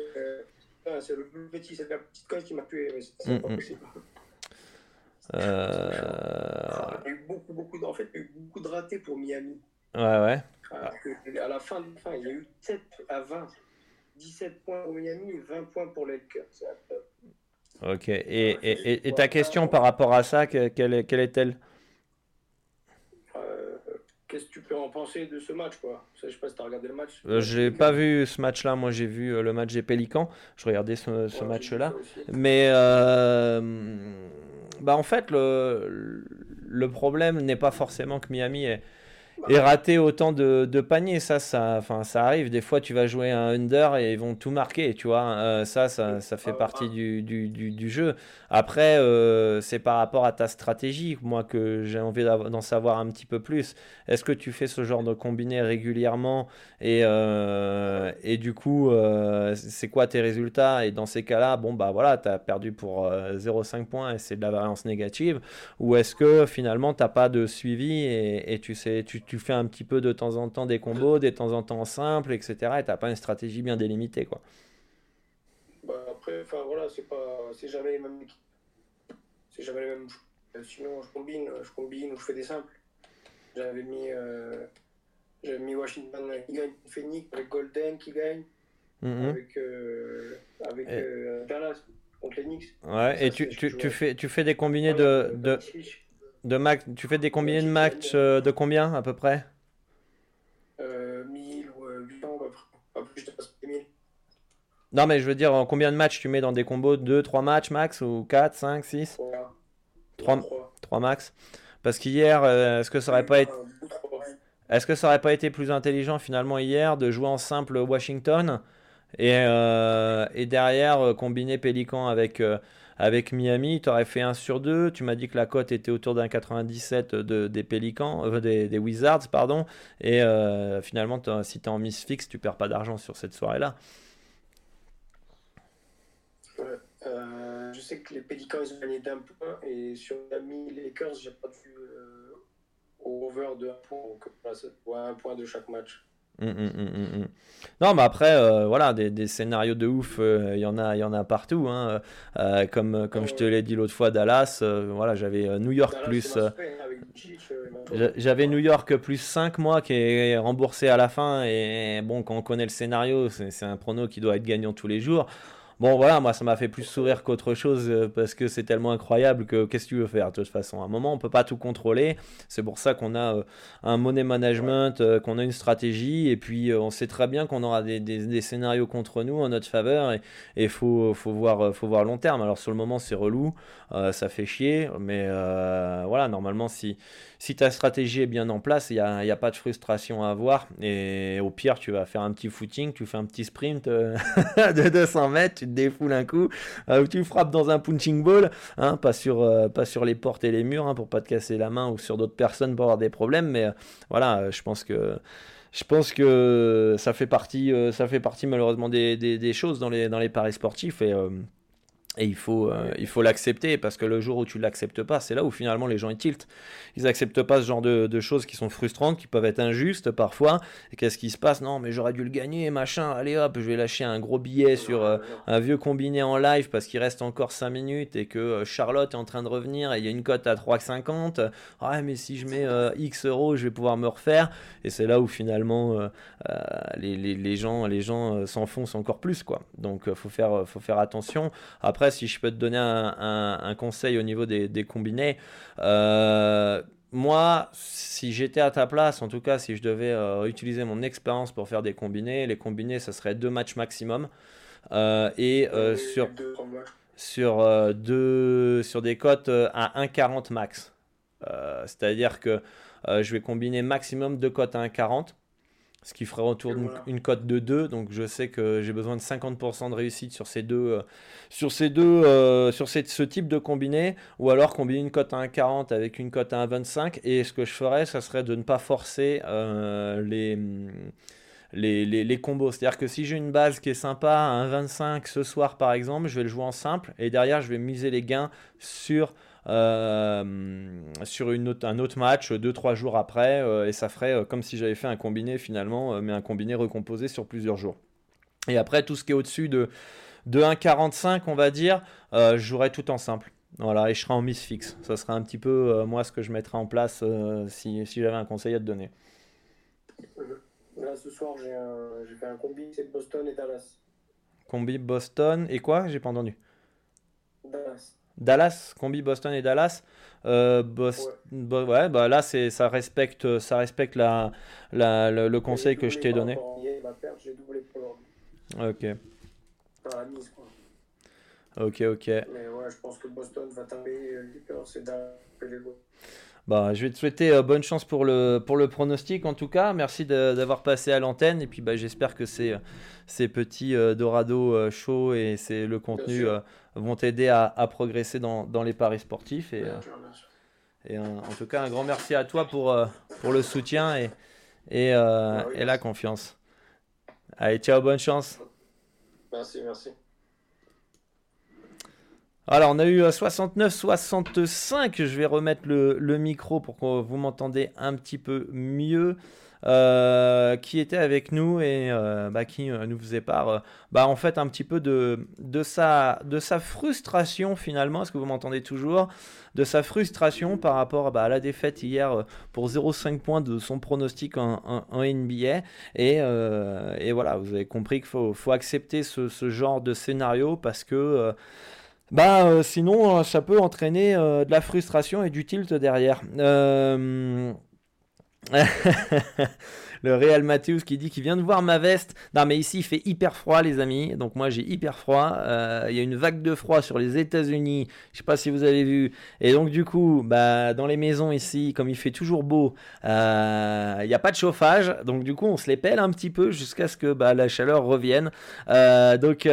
Euh, c'est le plus petit, c'est la petite cote qui m'a tué. C'est mm -hmm. pas possible. Euh... Il y a eu beaucoup, beaucoup de... En fait, il y a eu beaucoup de ratés pour Miami. Ouais, ouais. À la fin de fin, il y a eu 7 à 20. 17 points pour Miami et 20 points pour les Ok. Et, et, et, ta question par rapport à ça, quelle, est-elle? Euh, Qu'est-ce que tu peux en penser de ce match quoi? Je sais pas si tu as regardé le match. Euh, j'ai pas vu ce match-là. Moi, j'ai vu euh, le match des Pélicans. Je regardais ce, ce match-là. Mais euh, bah en fait, le, le problème n'est pas forcément que Miami est, et rater autant de, de, paniers. Ça, ça, enfin, ça arrive. Des fois, tu vas jouer un under et ils vont tout marquer. Tu vois, euh, ça, ça, ça, fait partie du, du, du, jeu. Après, euh, c'est par rapport à ta stratégie, moi, que j'ai envie d'en savoir un petit peu plus. Est-ce que tu fais ce genre de combiné régulièrement et, euh, et du coup, c'est quoi tes résultats? Et dans ces cas-là, bon, bah voilà, tu as perdu pour 0,5 points et c'est de la variance négative. Ou est-ce que finalement, tu n'as pas de suivi et, et tu sais, tu tu fais un petit peu de temps en temps des combos, de temps en temps simples, etc. Et t'as pas une stratégie bien délimitée, quoi. Bah après, enfin voilà, c'est pas, c'est jamais les mêmes C'est jamais les mêmes. Sinon, je combine, je combine ou je fais des simples. J'avais mis, euh, j'avais mis Washington qui gagne Phoenix avec Golden qui gagne. Mm-hmm. Avec, euh, avec euh, Dallas contre les Knicks. Ouais, et tu, tu, tu, fais, tu fais des combinés de, de, de max, tu fais des combinés de matchs euh, de combien à peu près? Euh, 1000 ou 800, euh, pas plus de 1000. Non, mais je veux dire, en combien de matchs tu mets dans des combos? 2, 3 matchs max ou 4, 5, 6 3, 3. max. Parce qu'hier, euh, est-ce que ça aurait pas été. Est-ce que ça aurait pas été plus intelligent finalement hier de jouer en simple Washington et, et derrière combiner Pélican avec, avec Miami, tu aurais fait 1 sur 2. Tu m'as dit que la cote était autour d'un 97 de, des Pélicans, euh, des, Wizards, pardon. Et euh, finalement, si tu es en miss fixe, tu perds pas d'argent sur cette soirée-là. Euh, je sais que les Pélicans ils ont gagné d'un point et sur Miami Lakers j'ai pas vu au over de 1 point donc un point de chaque match. Hum, hum, hum, non, mais après, euh, voilà, des, des, scénarios de ouf, euh, il y en a, il y en a partout. Hein. Euh, comme comme je te l'ai dit l'autre fois, Dallas, voilà, j'avais New York plus. j'avais New York plus 5 mois qui est remboursé à la fin. Et bon, quand on connaît le scénario, c'est un prono qui doit être gagnant tous les jours. Bon, voilà, moi, ça m'a fait plus sourire qu'autre chose euh, parce que c'est tellement incroyable que qu'est-ce que tu veux faire de toute façon? À un moment, on peut pas tout contrôler. C'est pour ça qu'on a euh, un money management, euh, qu'on a une stratégie et puis on sait très bien qu'on aura des, scénarios contre nous en notre faveur et il faut voir long terme. Alors, sur le moment, c'est relou, ça fait chier, mais voilà, normalement, si si ta stratégie est bien en place, il n'y a, pas de frustration à avoir. Et au pire, tu vas faire un petit footing, tu fais un petit sprint de 200 mètres, tu te défoules un coup, ou tu frappes dans un punching ball, hein, pas, sur, pas sur les portes et les murs, hein, pour pas te casser la main ou sur d'autres personnes pour avoir des problèmes, mais voilà, je pense que ça fait partie, malheureusement des, choses dans les, paris sportifs et il faut, euh, il faut l'accepter parce que le jour où tu l'acceptes pas, c'est là où finalement les gens ils tiltent. Ils acceptent pas ce genre de, de, choses qui sont frustrantes, qui peuvent être injustes parfois. Et qu'est-ce qui se passe? Non, mais j'aurais dû le gagner, machin. Allez hop, je vais lâcher un gros billet sur euh, un vieux combiné en live parce qu'il reste encore 5 minutes et que euh, Charlotte est en train de revenir et il y a une cote à 3,50. Ah, mais si je mets X euros, je vais pouvoir me refaire. Et c'est là où finalement les, les, les, gens, les gens s'enfoncent encore plus. quoi. Donc faut faire, faut faire attention. Après, si je peux te donner un, conseil au niveau des, combinés, euh, moi, si j'étais à ta place, en tout cas, si je devais euh, utiliser mon expérience pour faire des combinés, les combinés, ça serait deux matchs maximum. Euh, et sur, sur, deux, sur des cotes à 1,40 max. C'est-à-dire que je vais combiner maximum deux cotes à 1,40 ce qui ferait autour d'une cote de 2. Donc je sais que j'ai besoin de 50% de réussite sur ces deux, euh, sur ces deux, euh, sur ce type de combiné, ou alors combiner une cote à 1,40 avec une cote à 1,25. Et ce que je ferais, ça serait de ne pas forcer euh, les, les, les, combos. C'est-à-dire que si j'ai une base qui est sympa à 1,25 ce soir par exemple, je vais le jouer en simple, et derrière je vais miser les gains sur euh, sur une autre, un autre match 2-3 jours après, euh, et ça ferait euh, comme si j'avais fait un combiné finalement, mais un combiné recomposé sur plusieurs jours. Et après, tout ce qui est au-dessus de, de 1,45, on va dire, je jouerai tout en simple. Voilà, et je serai en mise fixe. Ça sera un petit peu moi ce que je mettrais en place si, si j'avais un conseil à te donner. Là, ce soir, j'ai fait un combi, c'est Boston et Dallas. Combi Boston et quoi? J'ai pas entendu. Dallas. Dallas, combi Boston et Dallas. Euh, ouais. bah là c'est ça respecte ça respecte la, la le, conseil que je t'ai donné. Ok. Ok ok. Mais ouais, je pense que Boston va taper Dallas les bah, je vais te souhaiter euh, bonne chance pour le, pour le pronostic en tout cas. Merci d'avoir passé à l'antenne et puis bah, j'espère que ces, ces petits euh, Dorado chauds euh, et c'est le contenu vont t'aider à, à, progresser dans, dans, les paris sportifs. Et, et en tout cas, un grand merci à toi pour, pour le soutien et, et, bah et la confiance. Allez, ciao, bonne chance. Merci, merci. Alors, on a eu 69-65. Euh, Je vais remettre le, micro pour que vous m'entendez un petit peu mieux. Euh, qui était avec nous et euh, bah, qui nous faisait part, bah, en fait, un petit peu de, sa, frustration finalement. Est-ce que vous m'entendez toujours? De sa frustration par rapport bah, à la défaite hier pour 0,5 points de son pronostic en, NBA. Et, voilà, vous avez compris qu'il faut, accepter ce, genre de scénario parce que euh, sinon euh, ça peut entraîner euh, de la frustration et du tilt derrière. Yeah le Real Matthews qui dit qu'il vient de voir ma veste. Non, mais ici il fait hyper froid, les amis. Donc moi j'ai hyper froid. Euh, il y a une vague de froid sur les États-Unis. Je sais pas si vous avez vu. Et donc du coup, bah, dans les maisons ici, comme il fait toujours beau, euh, il n'y a pas de chauffage. Donc du coup, on se les pèle un petit peu jusqu'à ce que bah, la chaleur revienne. Euh, donc,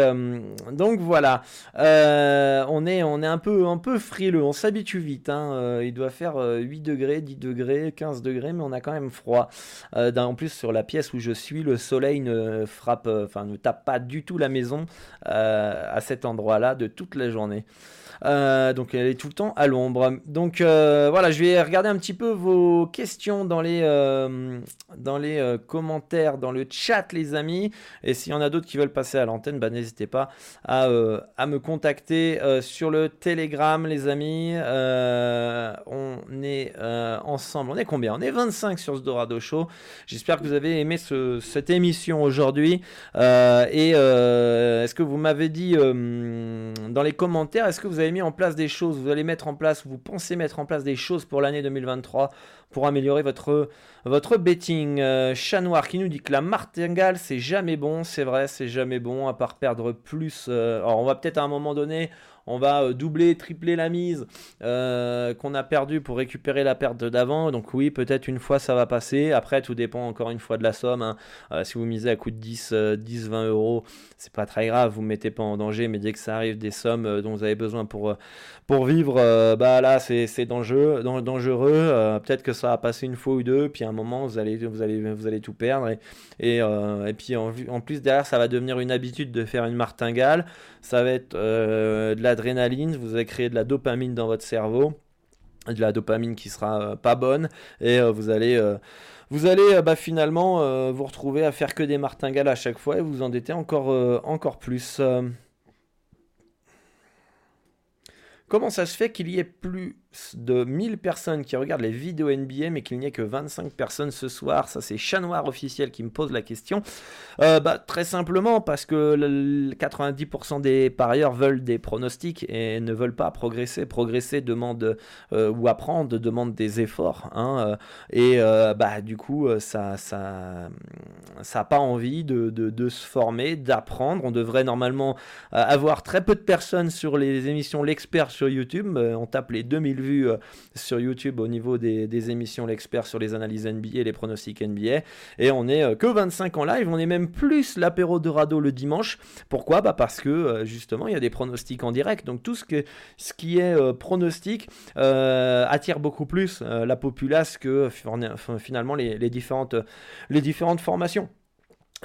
voilà. on est, un peu frileux. On s'habitue vite. Hein. il doit faire 8 degrés, 10 degrés, 15 degrés, mais on a quand même froid. en plus, sur la pièce où je suis, le soleil ne frappe, euh, enfin ne tape pas du tout la maison euh, à cet endroit-là de toute la journée. Euh, donc elle est tout le temps à l'ombre. Donc euh, voilà, je vais regarder un petit peu vos questions dans les, euh, dans les commentaires, dans le chat les amis. Et s'il y en a d'autres qui veulent passer à l'antenne, bah, n'hésitez pas à, à, me contacter sur le Telegram les amis. on est ensemble, on est combien? On est 25 sur ce Dorado Show. J'espère que vous avez aimé ce, cette émission aujourd'hui. et est-ce que vous m'avez dit dans les commentaires, est-ce que vous avez mis en place des choses, vous allez mettre en place, vous pensez mettre en place des choses pour l'année 2023 pour améliorer votre, votre betting. Euh, Chat Noir qui nous dit que la martingale c'est jamais bon, c'est vrai, c'est jamais bon, à part perdre plus. Euh, alors on va peut-être à un moment donné on va doubler, tripler la mise qu'on a perdue pour récupérer la perte d'avant. Donc oui, peut-être une fois ça va passer. Après, tout dépend encore une fois de la somme. Hein. si vous misez à coût de 10, 10 20 euros, c'est pas très grave, vous ne mettez pas en danger. Mais dès que ça arrive des sommes dont vous avez besoin pour, pour vivre, bah là c'est dangereux. peut-être que ça va passer une fois ou deux, puis à un moment vous allez, tout perdre. Et, puis en plus derrière, ça va devenir une habitude de faire une martingale. Ça va être euh, de l'adrénaline, vous allez créer de la dopamine dans votre cerveau. De la dopamine qui sera euh, pas bonne. Et euh, vous allez vous allez bah, finalement vous retrouver à faire que des martingales à chaque fois et vous endetter encore, encore plus. Comment ça se fait qu'il y ait plus de 1000 personnes qui regardent les vidéos NBA, mais qu'il n'y ait que 25 personnes ce soir? Ça, c'est Chat Noir officiel qui me pose la question. Euh, bah, très simplement parce que 90% des parieurs veulent des pronostics et ne veulent pas progresser. Progresser demande euh, ou apprendre demande des efforts. Hein, euh, et bah, du coup, ça ça ça pas envie de, de se former, d'apprendre. On devrait normalement avoir très peu de personnes sur les émissions L'expert sur YouTube. on tape les 2000 vu euh, sur YouTube au niveau des, émissions L'expert sur les analyses NBA les pronostics NBA. Et on est euh, que 25 en live, on est même plus l'apéro de Rado le dimanche. Pourquoi? Bah Parce que euh, justement, il y a des pronostics en direct. Donc tout ce, que, ce qui est pronostic attire beaucoup plus la populace que finalement les, différentes, les différentes formations.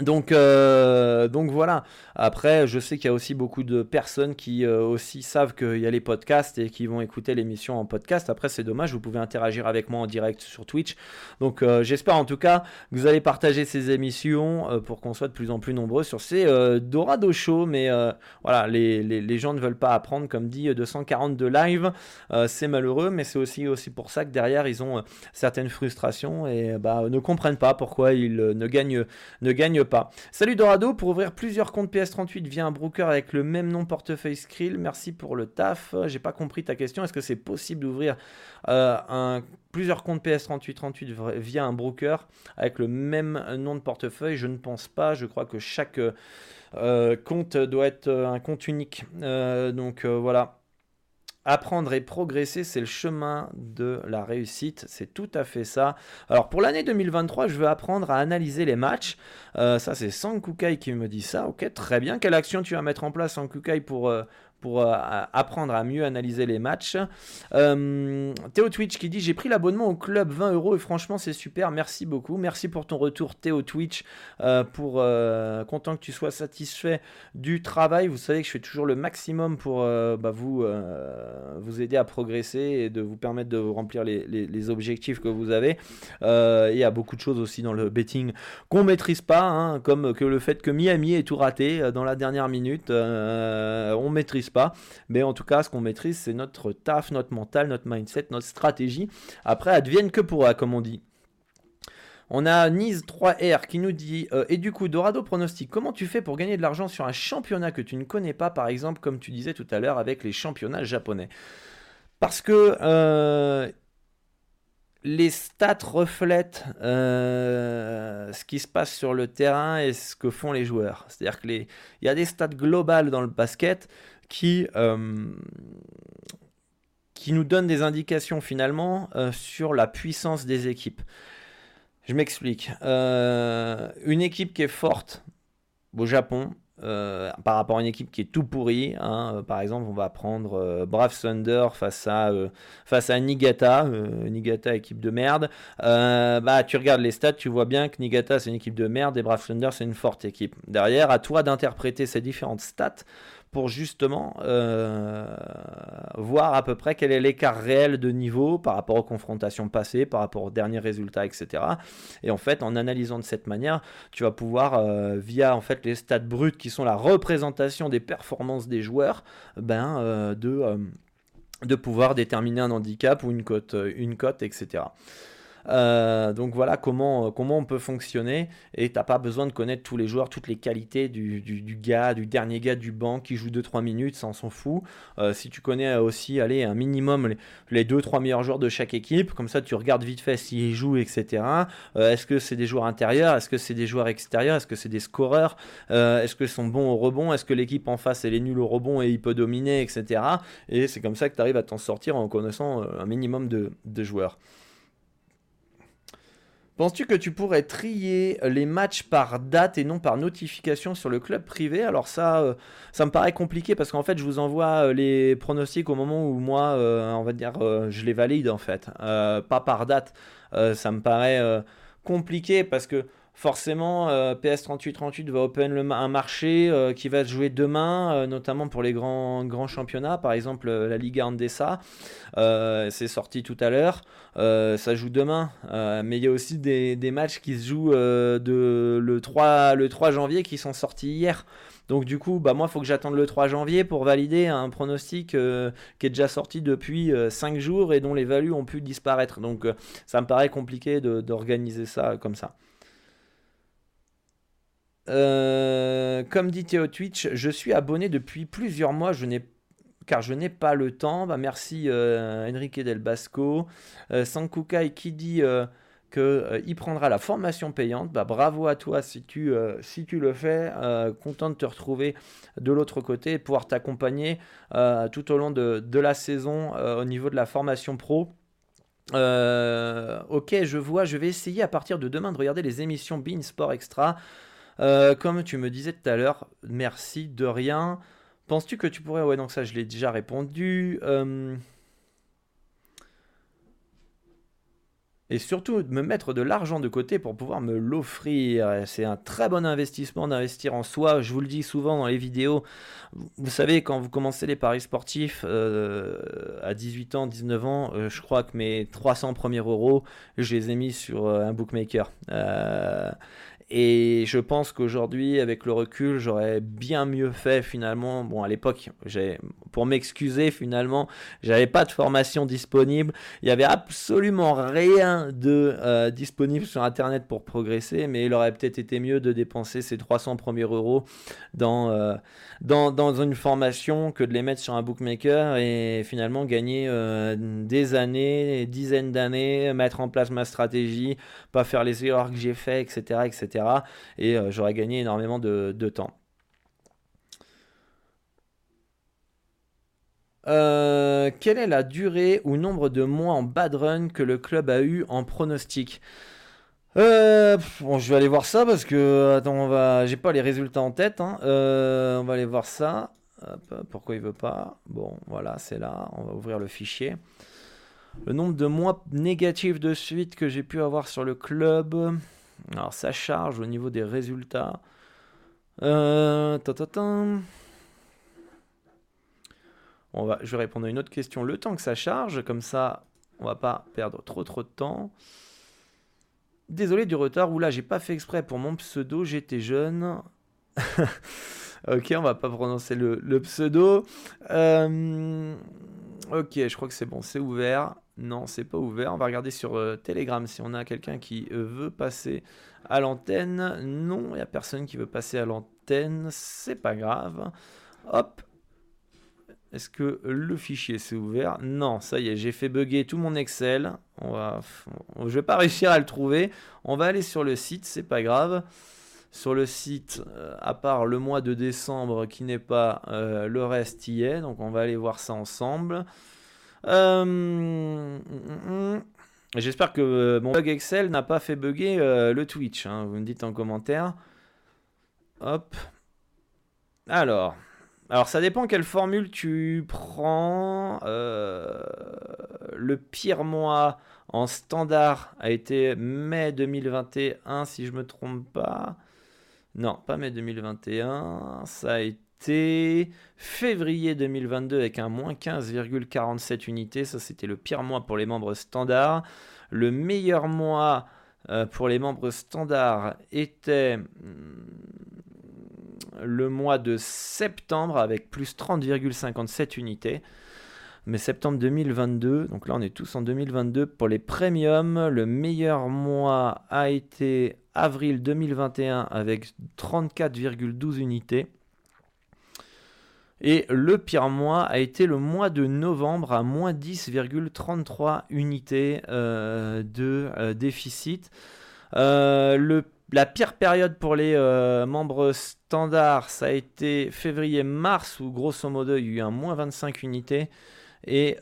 Donc, euh, donc voilà. Après, je sais qu'il y a aussi beaucoup de personnes qui euh, aussi savent qu'il y a les podcasts et qui vont écouter l'émission en podcast. Après, c'est dommage, vous pouvez interagir avec moi en direct sur Twitch. Donc, euh, j'espère en tout cas que vous allez partager ces émissions pour qu'on soit de plus en plus nombreux sur ces Dorado Show. Mais voilà, les, gens ne veulent pas apprendre, comme dit 242 live. c'est malheureux, mais c'est aussi, aussi pour ça que derrière, ils ont certaines frustrations et bah, ne comprennent pas pourquoi ils ne gagnent, ne gagnent pas. Salut Dorado, pour ouvrir plusieurs comptes PS38 via un broker avec le même nom portefeuille Skrill, merci pour le taf. J'ai pas compris ta question. Est-ce que c'est possible d'ouvrir euh, plusieurs comptes PS3838 via un broker avec le même nom de portefeuille? Je ne pense pas. Je crois que chaque euh, compte doit être un compte unique. Euh, donc voilà. Apprendre et progresser, c'est le chemin de la réussite. C'est tout à fait ça. Alors pour l'année 2023, je veux apprendre à analyser les matchs. Euh, ça, c'est Sankukai qui me dit ça. Ok, très bien. Quelle action tu vas mettre en place, Sankukai, pour, euh, pour euh, apprendre à mieux analyser les matchs. Euh, Théo Twitch qui dit J'ai pris l'abonnement au club 20 euros et franchement c'est super, merci beaucoup. Merci pour ton retour Théo Twitch, euh, pour content que tu sois satisfait du travail. Vous savez que je fais toujours le maximum pour bah, vous, vous aider à progresser et de vous permettre de remplir les, objectifs que vous avez. il y a beaucoup de choses aussi dans le betting qu'on maîtrise pas, hein, comme que le fait que Miami ait tout raté dans la dernière minute. on maîtrise pas. Mais en tout cas, ce qu'on maîtrise, c'est notre taf, notre mental, notre mindset, notre stratégie. Après, advienne que pourra, comme on dit. On a Nice 3R qui nous dit euh, Et du coup, Dorado pronostic, comment tu fais pour gagner de l'argent sur un championnat que tu ne connais pas, par exemple, comme tu disais tout à l'heure avec les championnats japonais? Parce que euh, les stats reflètent euh, ce qui se passe sur le terrain et ce que font les joueurs. C'est-à-dire qu'il y a des stats globales dans le basket qui, euh, qui nous donne des indications finalement euh, sur la puissance des équipes. Je m'explique. Euh, une équipe qui est forte au Japon, par rapport à une équipe qui est tout pourrie. Hein, par exemple, on va prendre Brave Thunder face à, face à Niigata, Niigata équipe de merde. bah, tu regardes les stats, tu vois bien que Niigata c'est une équipe de merde et Brave Thunder c'est une forte équipe. Derrière, à toi d'interpréter ces différentes stats pour justement euh, voir à peu près quel est l'écart réel de niveau par rapport aux confrontations passées, par rapport aux derniers résultats, etc. Et en fait, en analysant de cette manière, tu vas pouvoir, euh, via en fait les stats bruts qui sont la représentation des performances des joueurs, ben, euh, de, de pouvoir déterminer un handicap ou une cote, une cote etc. Euh, donc voilà comment, comment on peut fonctionner. Et t'as pas besoin de connaître tous les joueurs, toutes les qualités du, gars, du dernier gars du banc qui joue 2-3 minutes, ça on s'en fout. si tu connais aussi allez, un minimum les 2-3 meilleurs joueurs de chaque équipe, comme ça tu regardes vite fait s'ils jouent, etc. Est-ce que c'est des joueurs intérieurs? Est-ce que c'est des joueurs extérieurs? Est-ce que c'est des scoreurs? Est-ce que sont bons au rebond? Est-ce que l'équipe en face elle est nulle au rebond et il peut dominer, etc. Et c'est comme ça que tu arrives à t'en sortir en connaissant un minimum de joueurs. Penses-tu que tu pourrais trier les matchs par date et non par notification sur le club privé? Alors ça, euh, ça me paraît compliqué parce qu'en fait, je vous envoie euh, les pronostics au moment où moi, euh, on va dire, je les valide en fait, pas par date. ça me paraît compliqué parce que forcément, PS3838 va open un marché qui va se jouer demain, notamment pour les grands, championnats, par exemple la Liga Andesa. c'est sorti tout à l'heure. Euh, ça joue demain, euh, mais il y a aussi des, matchs qui se jouent euh, le, 3, le 3 janvier qui sont sortis hier. Donc du coup, bah moi, faut que j'attende le 3 janvier pour valider un pronostic qui est déjà sorti depuis 5 jours et dont les values ont pu disparaître. Donc ça me paraît compliqué d'organiser ça comme ça. Comme dit Théo Twitch, je suis abonné depuis plusieurs mois, je n'ai car je n'ai pas le temps. Bah, merci euh, Enrique Del Basco. Euh, Sankukai qui dit euh, qu'il prendra la formation payante. Bah, bravo à toi si tu, si tu le fais. content de te retrouver de l'autre côté et pouvoir t'accompagner tout au long de, de la saison au niveau de la formation pro. ok, je vois, je vais essayer à partir de demain de regarder les émissions Bean Sport Extra. Comme tu me disais tout à l'heure, merci de rien. Penses-tu que tu pourrais... Ouais, donc ça, je l'ai déjà répondu. Euh, et surtout, me mettre de l'argent de côté pour pouvoir me l'offrir. C'est un très bon investissement d'investir en soi. Je vous le dis souvent dans les vidéos. Vous savez, quand vous commencez les paris sportifs euh, à 18 ans, 19 ans, euh, je crois que mes 300 premiers euros, je les ai mis sur un bookmaker. Et je pense qu'aujourd'hui, avec le recul, j'aurais bien mieux fait finalement. Bon, à l'époque, pour m'excuser, finalement, j'avais pas de formation disponible. Il y avait absolument rien de euh, disponible sur Internet pour progresser, mais il aurait peut-être été mieux de dépenser ces 300 premiers euros dans, euh, dans, dans, une formation que de les mettre sur un bookmaker et finalement gagner euh, des années, des dizaines d'années, mettre en place ma stratégie, pas faire les erreurs que j'ai fait, etc., etc. Et euh, j'aurais gagné énormément de, temps. Euh, quelle est la durée ou nombre de mois en bad run que le club a eu en pronostic? Euh, bon, je vais aller voir ça parce que attends, on va, j'ai pas les résultats en tête. Hein. on va aller voir ça. pourquoi il veut pas? Bon, voilà, c'est là. On va ouvrir le fichier. Le nombre de mois négatifs de suite que j'ai pu avoir sur le club. Alors ça charge au niveau des résultats. Euh, on va, je vais répondre à une autre question le temps que ça charge, comme ça on va pas perdre trop trop de temps. Désolé du retard, ou là j'ai pas fait exprès pour mon pseudo, j'étais jeune. ok, on va pas prononcer le, pseudo. Euh, ok, je crois que c'est bon, c'est ouvert. Non, c'est pas ouvert. On va regarder sur euh, Telegram si on a quelqu'un qui euh, veut passer à l'antenne. Non, il n'y a personne qui veut passer à l'antenne. C'est pas grave. Hop. Est-ce que le fichier s'est ouvert? Non, ça y est, j'ai fait bugger tout mon Excel. On va, je vais pas réussir à le trouver. On va aller sur le site, c'est pas grave. Sur le site, euh, à part le mois de décembre qui n'est pas, le reste y est. Donc on va aller voir ça ensemble. Euh. J'espère que euh, mon bug Excel n'a pas fait bugger euh, le Twitch. Hein. vous me dites en commentaire. Hop. Alors. Alors ça dépend quelle formule tu prends. le pire mois en standard a été mai 2021 si je me trompe pas. Non, pas mai 2021. Ça a été février 2022 avec un moins 15,47 unités. Ça, c'était le pire mois pour les membres standards. Le meilleur mois euh, pour les membres standards était hmm, le mois de septembre avec plus 30,57 unités. Mais septembre 2022. Donc là, on est tous en 2022. Pour les premiums, le meilleur mois a été avril 2021 avec 34,12 unités. Et le pire mois a été le mois de novembre à moins 10,33 unités euh, de euh, déficit. Euh, la pire période pour les membres standards, ça a été février-mars où grosso modo il y a eu un moins 25 unités. Et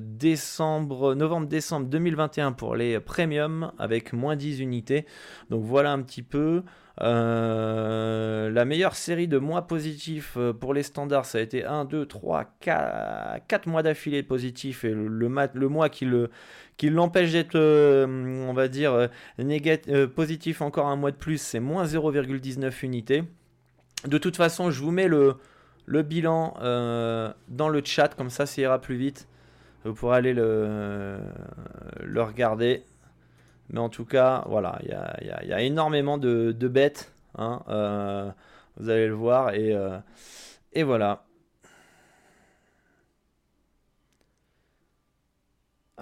décembre, novembre-décembre 2021 pour les premiums avec moins 10 unités. Donc voilà un petit peu. Euh, la meilleure série de mois positifs euh, pour les standards, ça a été 1, 2, 3, 4, mois d'affilée positifs. Et le, mois qui le qui l'empêche d'être, euh, on va dire, positif encore un mois de plus, c'est moins 0,19 unités. De toute façon, je vous mets le, le bilan dans le chat, comme ça, ça ira plus vite. Vous pourrez aller le, le regarder. Mais en tout cas, voilà, il y a, énormément de, bêtes. Hein, euh, vous allez le voir. Et, euh, et voilà.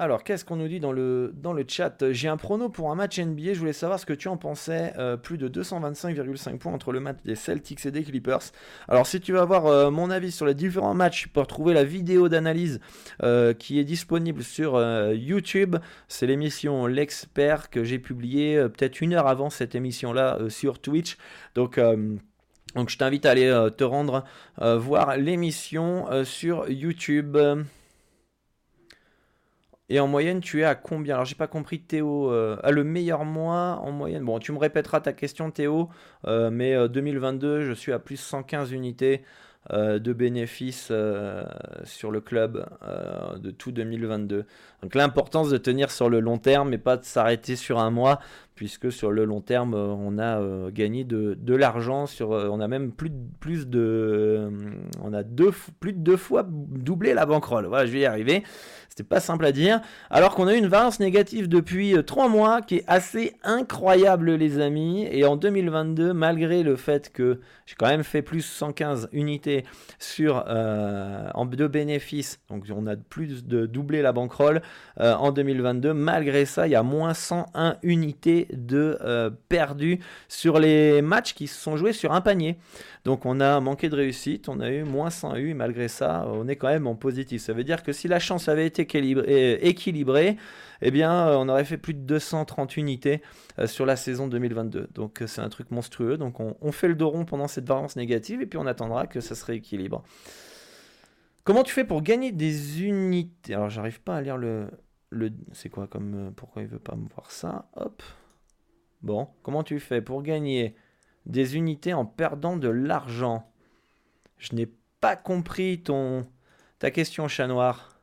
Alors, qu'est-ce qu'on nous dit dans le, chat? J'ai un prono pour un match NBA. Je voulais savoir ce que tu en pensais. Euh, plus de 225,5 points entre le match des Celtics et des Clippers. Alors, si tu veux avoir euh, mon avis sur les différents matchs, tu peux retrouver la vidéo d'analyse euh, qui est disponible sur YouTube. C'est l'émission L'Expert que j'ai publiée peut-être une heure avant cette émission-là sur Twitch. Donc je t'invite à aller te rendre voir l'émission sur YouTube. Et en moyenne, tu es à combien? Alors, j'ai pas compris, Théo. Euh, à le meilleur mois en moyenne? Bon, tu me répéteras ta question, Théo. Euh, mais 2022, euh, je suis à plus 115 unités de bénéfices sur le club de tout 2022. Donc, l'importance de tenir sur le long terme et pas de s'arrêter sur un mois puisque sur le long terme, euh, on a euh, gagné de, l'argent, sur, euh, on a même plus de, plus de, on a deux, plus de deux fois doublé la bankroll. Voilà, je vais y arriver. C'était pas simple à dire. Alors qu'on a eu une variance négative depuis trois mois qui est assez incroyable, les amis. Et en 2022, malgré le fait que j'ai quand même fait plus 115 unités sur en de bénéfices, donc on a plus de doublé la bankroll en 2022. Malgré ça, il y a moins 101 unités de euh, perdus sur les matchs qui se sont joués sur un panier. Donc on a manqué de réussite, on a eu moins 100 U, malgré ça, on est quand même en positif. Ça veut dire que si la chance avait été équilibrée, eh bien, euh, on aurait fait plus de 230 unités euh, sur la saison 2022. Donc c'est un truc monstrueux. Donc on, fait le dos rond pendant cette variance négative et puis on attendra que ça se rééquilibre. Comment tu fais pour gagner des unités? Alors j'arrive pas à lire le, le c'est quoi comme pourquoi il veut pas me voir ça? Hop. Bon, comment tu fais pour gagner des unités en perdant de l'argent? Je n'ai pas compris ton ta question, chat noir,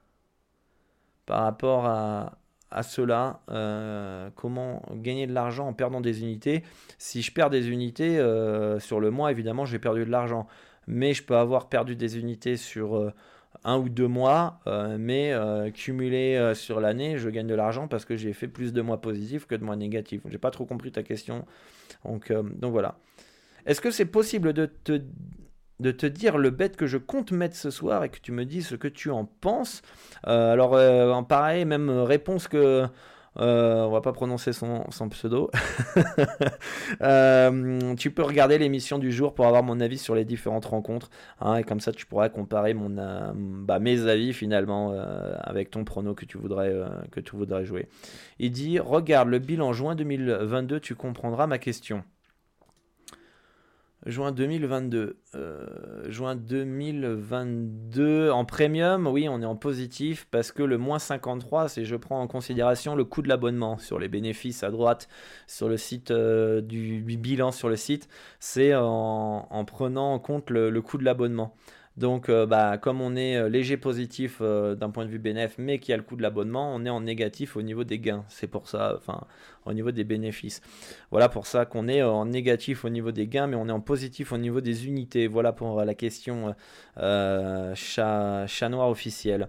par rapport à, à cela. Euh, comment gagner de l'argent en perdant des unités? Si je perds des unités euh, sur le mois, évidemment, j'ai perdu de l'argent. Mais je peux avoir perdu des unités sur euh, un ou deux mois, euh, mais euh, cumulé euh, sur l'année, je gagne de l'argent parce que j'ai fait plus de mois positifs que de mois négatifs. J'ai pas trop compris ta question. Donc, donc voilà. Est-ce que c'est possible de te, de te dire le bet que je compte mettre ce soir et que tu me dis ce que tu en penses? Alors, pareil, même réponse que euh, on va pas prononcer son, pseudo. Euh, tu peux regarder l'émission du jour pour avoir mon avis sur les différentes rencontres. Hein, et comme ça, tu pourras comparer mon, euh, bah, mes avis finalement avec ton prono que tu, voudrais, que tu voudrais jouer. Il dit Regarde le bilan juin 2022, tu comprendras ma question. Juin 2022. Euh, juin 2022 en premium, oui, on est en positif parce que le moins 53, c'est je prends en considération le coût de l'abonnement sur les bénéfices à droite sur le site euh, du, bilan sur le site, c'est en, prenant en compte le coût de l'abonnement. Donc, euh, bah, comme on est euh, léger positif euh, d'un point de vue bénéf, mais qui a le coût de l'abonnement, on est en négatif au niveau des gains. C'est pour ça, enfin, au niveau des bénéfices. Voilà pour ça qu'on est en négatif au niveau des gains, mais on est en positif au niveau des unités. Voilà pour la question chat, chat, noir officiel.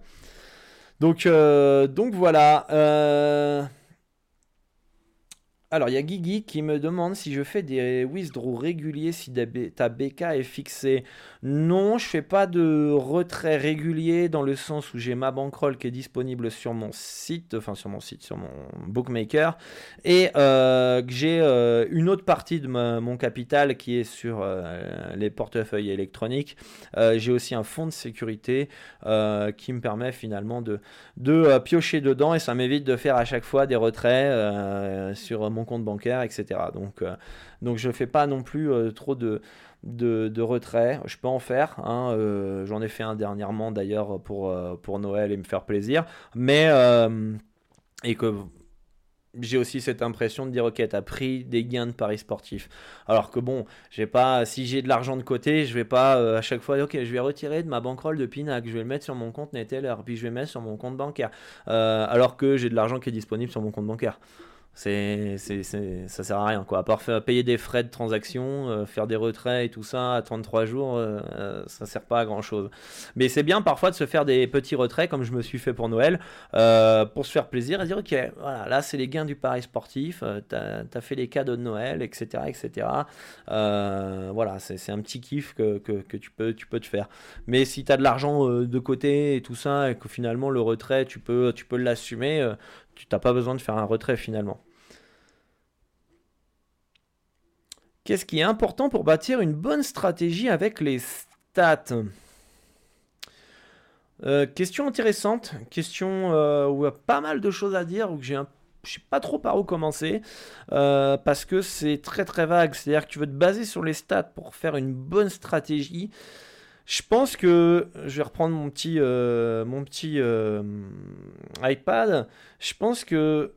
Donc, donc voilà. Alors, il y a Guigui qui me demande si je fais des withdraws réguliers si ta BK est fixée. Non, je fais pas de retrait régulier dans le sens où j'ai ma bankroll qui est disponible sur mon site, enfin sur mon site, sur mon bookmaker, et euh, que j'ai euh, une autre partie de mon capital qui est sur euh, les portefeuilles électroniques. j'ai aussi un fonds de sécurité qui me permet finalement de, de piocher dedans et ça m'évite de faire à chaque fois des retraits sur mon compte bancaire, etc. Donc, euh, donc je ne fais pas non plus euh, trop de, de, retrait. Je peux en faire. Hein, euh, j'en ai fait un dernièrement d'ailleurs pour, pour Noël et me faire plaisir. Mais et que j'ai aussi cette impression de dire ok t'as pris des gains de paris sportifs alors que bon j'ai pas si j'ai de l'argent de côté je vais pas à chaque fois ok je vais retirer de ma bankroll de Pinac je vais le mettre sur mon compte Neteller puis je vais mettre sur mon compte bancaire alors que j'ai de l'argent qui est disponible sur mon compte bancaire c'est, c'est, ça sert à rien quoi. À part payer des frais de transaction, euh, faire des retraits et tout ça à 33 jours, euh, euh, ça sert pas à grand chose. Mais c'est bien parfois de se faire des petits retraits comme je me suis fait pour Noël, pour se faire plaisir et dire ok, voilà, là c'est les gains du pari sportif, t'as as fait les cadeaux de Noël, etc. etc. voilà, c'est, un petit kiff que, que, que, tu, peux, tu peux te faire. Mais si tu as de l'argent de côté et tout ça, et que finalement le retrait tu peux, tu peux l'assumer, tu n'as pas besoin de faire un retrait finalement. Qu'est-ce qui est important pour bâtir une bonne stratégie avec les stats euh, Question intéressante, question euh, où il y a pas mal de choses à dire, où j'ai un je sais pas trop par où commencer euh, parce que c'est très très vague. C'est-à-dire que tu veux te baser sur les stats pour faire une bonne stratégie. Je pense que je vais reprendre mon petit, mon petit iPad. Je pense que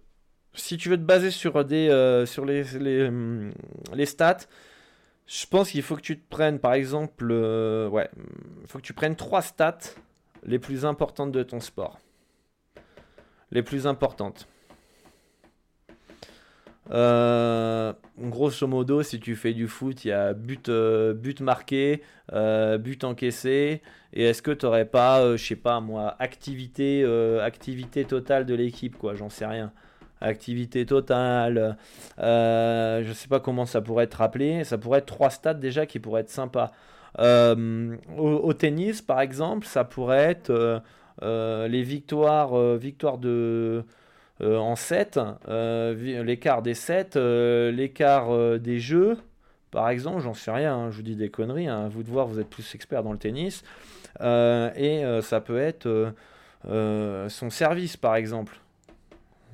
si tu veux te baser sur, des, euh, les, hum, les, stats, je pense qu'il faut que tu te prennes, par exemple, euh, faut que tu prennes trois stats les plus importantes de ton sport. Les plus importantes. Euh, grosso modo, si tu fais du foot, il y a but, but marqué, but encaissé. Et est-ce que tu n'aurais pas, je sais pas moi, activité, totale de l'équipe, j'en sais rien activité totale, euh, je sais pas comment ça pourrait être appelé, ça pourrait être trois stats déjà qui pourraient être sympas. Euh, au, tennis, par exemple, ça pourrait être euh, les victoires, victoires de, en 7, l'écart des 7, l'écart des jeux, par exemple, j'en sais rien, hein, je vous dis des conneries, hein, vous de voir, vous êtes plus expert dans le tennis, et ça peut être son service, par exemple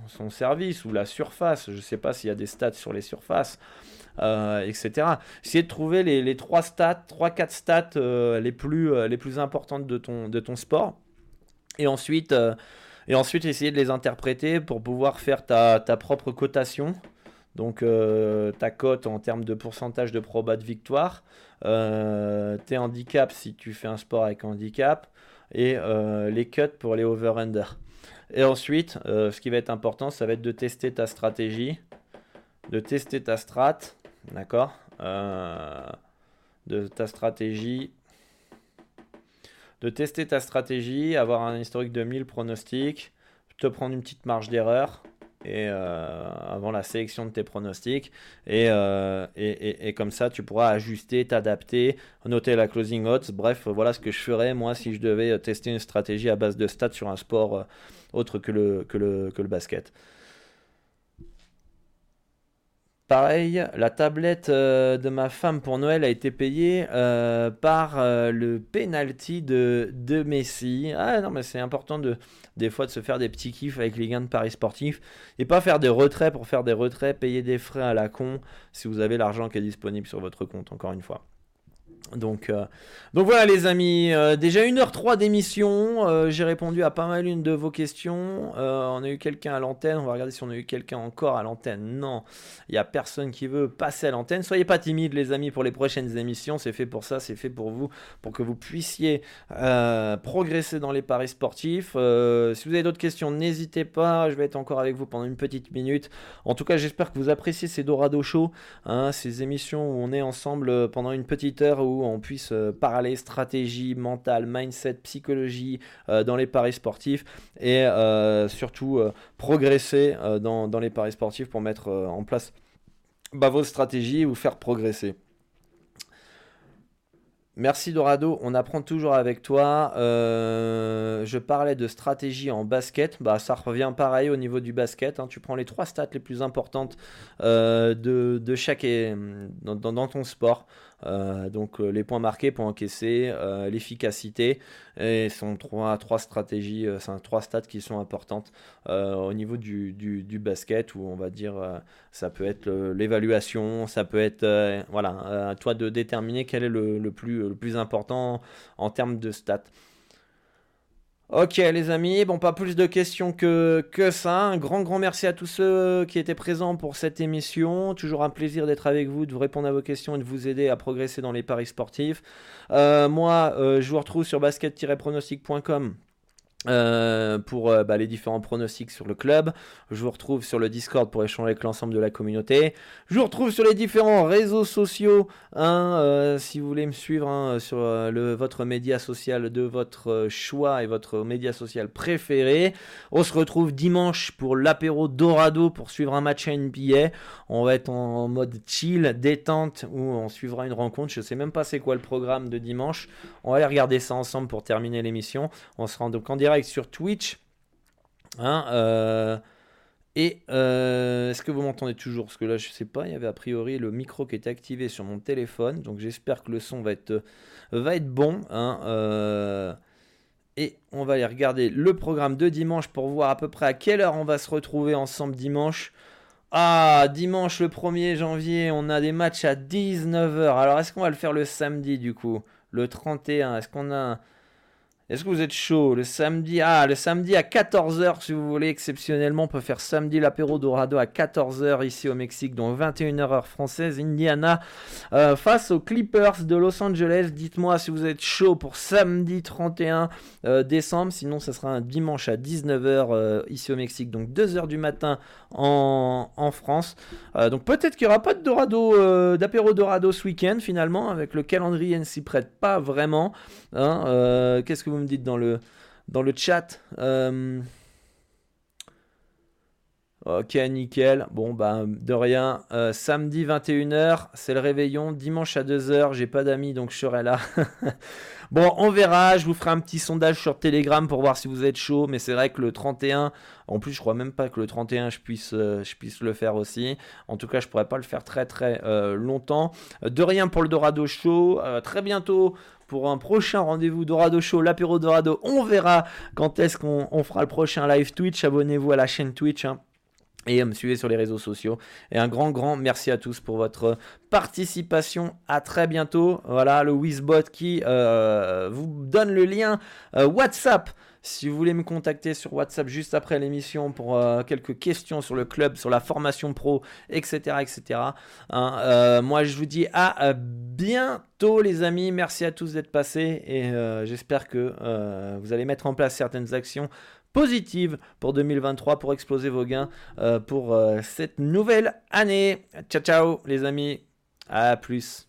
son service ou la surface. Je ne sais pas s'il y a des stats sur les surfaces, euh, etc. Essayez de trouver les, les 3 stats, 3-4 stats euh, les, plus, euh, les plus importantes de ton, sport. Et ensuite, et ensuite, essayer de les interpréter pour pouvoir faire ta, ta propre cotation. Donc ta cote en termes de pourcentage de proba de victoire, tes handicaps si tu fais un sport avec handicap, et les cuts pour les over-under. Et ensuite, euh, ce qui va être important, ça va être de tester ta stratégie, de tester ta strat, d'accord euh, De ta stratégie, de tester ta stratégie, avoir un historique de 1000 pronostics, te prendre une petite marge d'erreur et euh, avant la sélection de tes pronostics et, et, et, comme ça tu pourras ajuster, t'adapter, noter la closing odds. Bref, voilà ce que je ferais moi si je devais tester une stratégie à base de stats sur un sport autre que le, que le, que le basket. Pareil, la tablette euh, de ma femme pour Noël a été payée euh, par euh, le penalty de, Messi. Ah non, mais c'est important de, des fois de se faire des petits kiffs avec les gains de paris sportifs et pas faire des retraits pour faire des retraits, payer des frais à la con si vous avez l'argent qui est disponible sur votre compte, encore une fois. Donc, euh, donc voilà les amis, euh, déjà 1h03 d'émission, euh, j'ai répondu à pas mal une de vos questions, on a eu quelqu'un à l'antenne, on va regarder si on a eu quelqu'un encore à l'antenne, non, il n'y a personne qui veut passer à l'antenne, soyez pas timides les amis pour les prochaines émissions, c'est fait pour ça, c'est fait pour vous, pour que vous puissiez progresser dans les paris sportifs, si vous avez d'autres questions n'hésitez pas, je vais être encore avec vous pendant une petite minute, en tout cas j'espère que vous appréciez ces Dorado Show, hein, ces émissions où on est ensemble pendant une petite heure on puisse parler stratégie, mentale, mindset, psychologie dans les paris sportifs et surtout progresser dans, les paris sportifs pour mettre en place bah, vos stratégies vous faire progresser. Merci Dorado, on apprend toujours avec toi. Euh, je parlais de stratégie en basket, bah, ça revient pareil au niveau du basket. Hein. Tu prends les trois stats les plus importantes euh, de, chaque dans, ton sport. Euh, donc les points marqués, points encaissés, l'efficacité. Et sont trois, stratégies, c'est trois stats qui sont importantes au niveau du, basket où on va dire ça peut être l'évaluation, ça peut être voilà, à toi de déterminer quel est le plus le plus important en termes de stats. Ok les amis, bon pas plus de questions que, que ça. Un grand grand merci à tous ceux qui étaient présents pour cette émission. Toujours un plaisir d'être avec vous, de vous répondre à vos questions et de vous aider à progresser dans les paris sportifs. Euh, moi, euh, je vous retrouve sur basket-pronostic.com euh, pour euh, bah, les différents pronostics sur le club. Je vous retrouve sur le Discord pour échanger avec l'ensemble de la communauté. Je vous retrouve sur les différents réseaux sociaux. Hein, euh, si vous voulez me suivre hein, sur votre média social de votre choix et votre média social préféré. On se retrouve dimanche pour l'apéro Dorado pour suivre un match NBA. On va être en mode chill, détente, où on suivra une rencontre. Je sais même pas c'est quoi le programme de dimanche. On va aller regarder ça ensemble pour terminer l'émission. On se rend donc en direct sur Twitch. Hein, euh, et euh, est-ce que vous m'entendez toujours? Parce que là, je sais pas, il y avait a priori le micro qui était activé sur mon téléphone. Donc j'espère que le son va être, va être bon. Hein, euh, et on va aller regarder le programme de dimanche pour voir à peu près à quelle heure on va se retrouver ensemble dimanche. Ah, dimanche le 1er janvier, on a des matchs à 19h. Alors est-ce qu'on va le faire le samedi du coup? Le 31, est-ce qu'on a... Est-ce que vous êtes chaud? Le samedi, ah, le samedi à 14h, si vous voulez, exceptionnellement, on peut faire samedi l'apéro Dorado à 14h ici au Mexique, donc 21h heure française, Indiana, euh, face aux Clippers de Los Angeles. Dites-moi si vous êtes chaud pour samedi 31 euh, décembre, sinon ça sera un dimanche à 19h euh, ici au Mexique, donc 2h du matin en, en France. donc peut-être qu'il n'y aura pas de Dorado, d'apéro Dorado ce week-end finalement, avec le calendrier ne s'y prête pas vraiment. Hein, Qu'est-ce que vous me dites dans le, dans le chat. Euh, ok, nickel. Bon, bah, de rien. Euh, samedi 21h, c'est le réveillon. Dimanche à 2h, j'ai pas d'amis, donc je serai là. bon, on verra. Je vous ferai un petit sondage sur Telegram pour voir si vous êtes chaud. Mais c'est vrai que le 31, en plus, je crois même pas que le 31, je puisse, euh, je puisse le faire aussi. En tout cas, je pourrais pas le faire très très longtemps. De rien pour le Dorado Show. très bientôt pour un prochain rendez-vous Dorado Show, l'apéro Dorado. On verra quand est-ce qu'on fera le prochain live Twitch. Abonnez-vous à la chaîne Twitch. Hein, et me suivez sur les réseaux sociaux. Et un grand, grand merci à tous pour votre participation. À très bientôt. Voilà le Wizbot qui euh, vous donne le lien euh, WhatsApp si vous voulez me contacter sur WhatsApp juste après l'émission pour euh, quelques questions sur le club, sur la formation pro, etc. etc. Hein, euh, moi, je vous dis à bientôt, les amis. Merci à tous d'être passés et euh, j'espère que vous allez mettre en place certaines actions positives pour 2023 pour exploser vos gains pour cette nouvelle année. Ciao, ciao, les amis. À plus.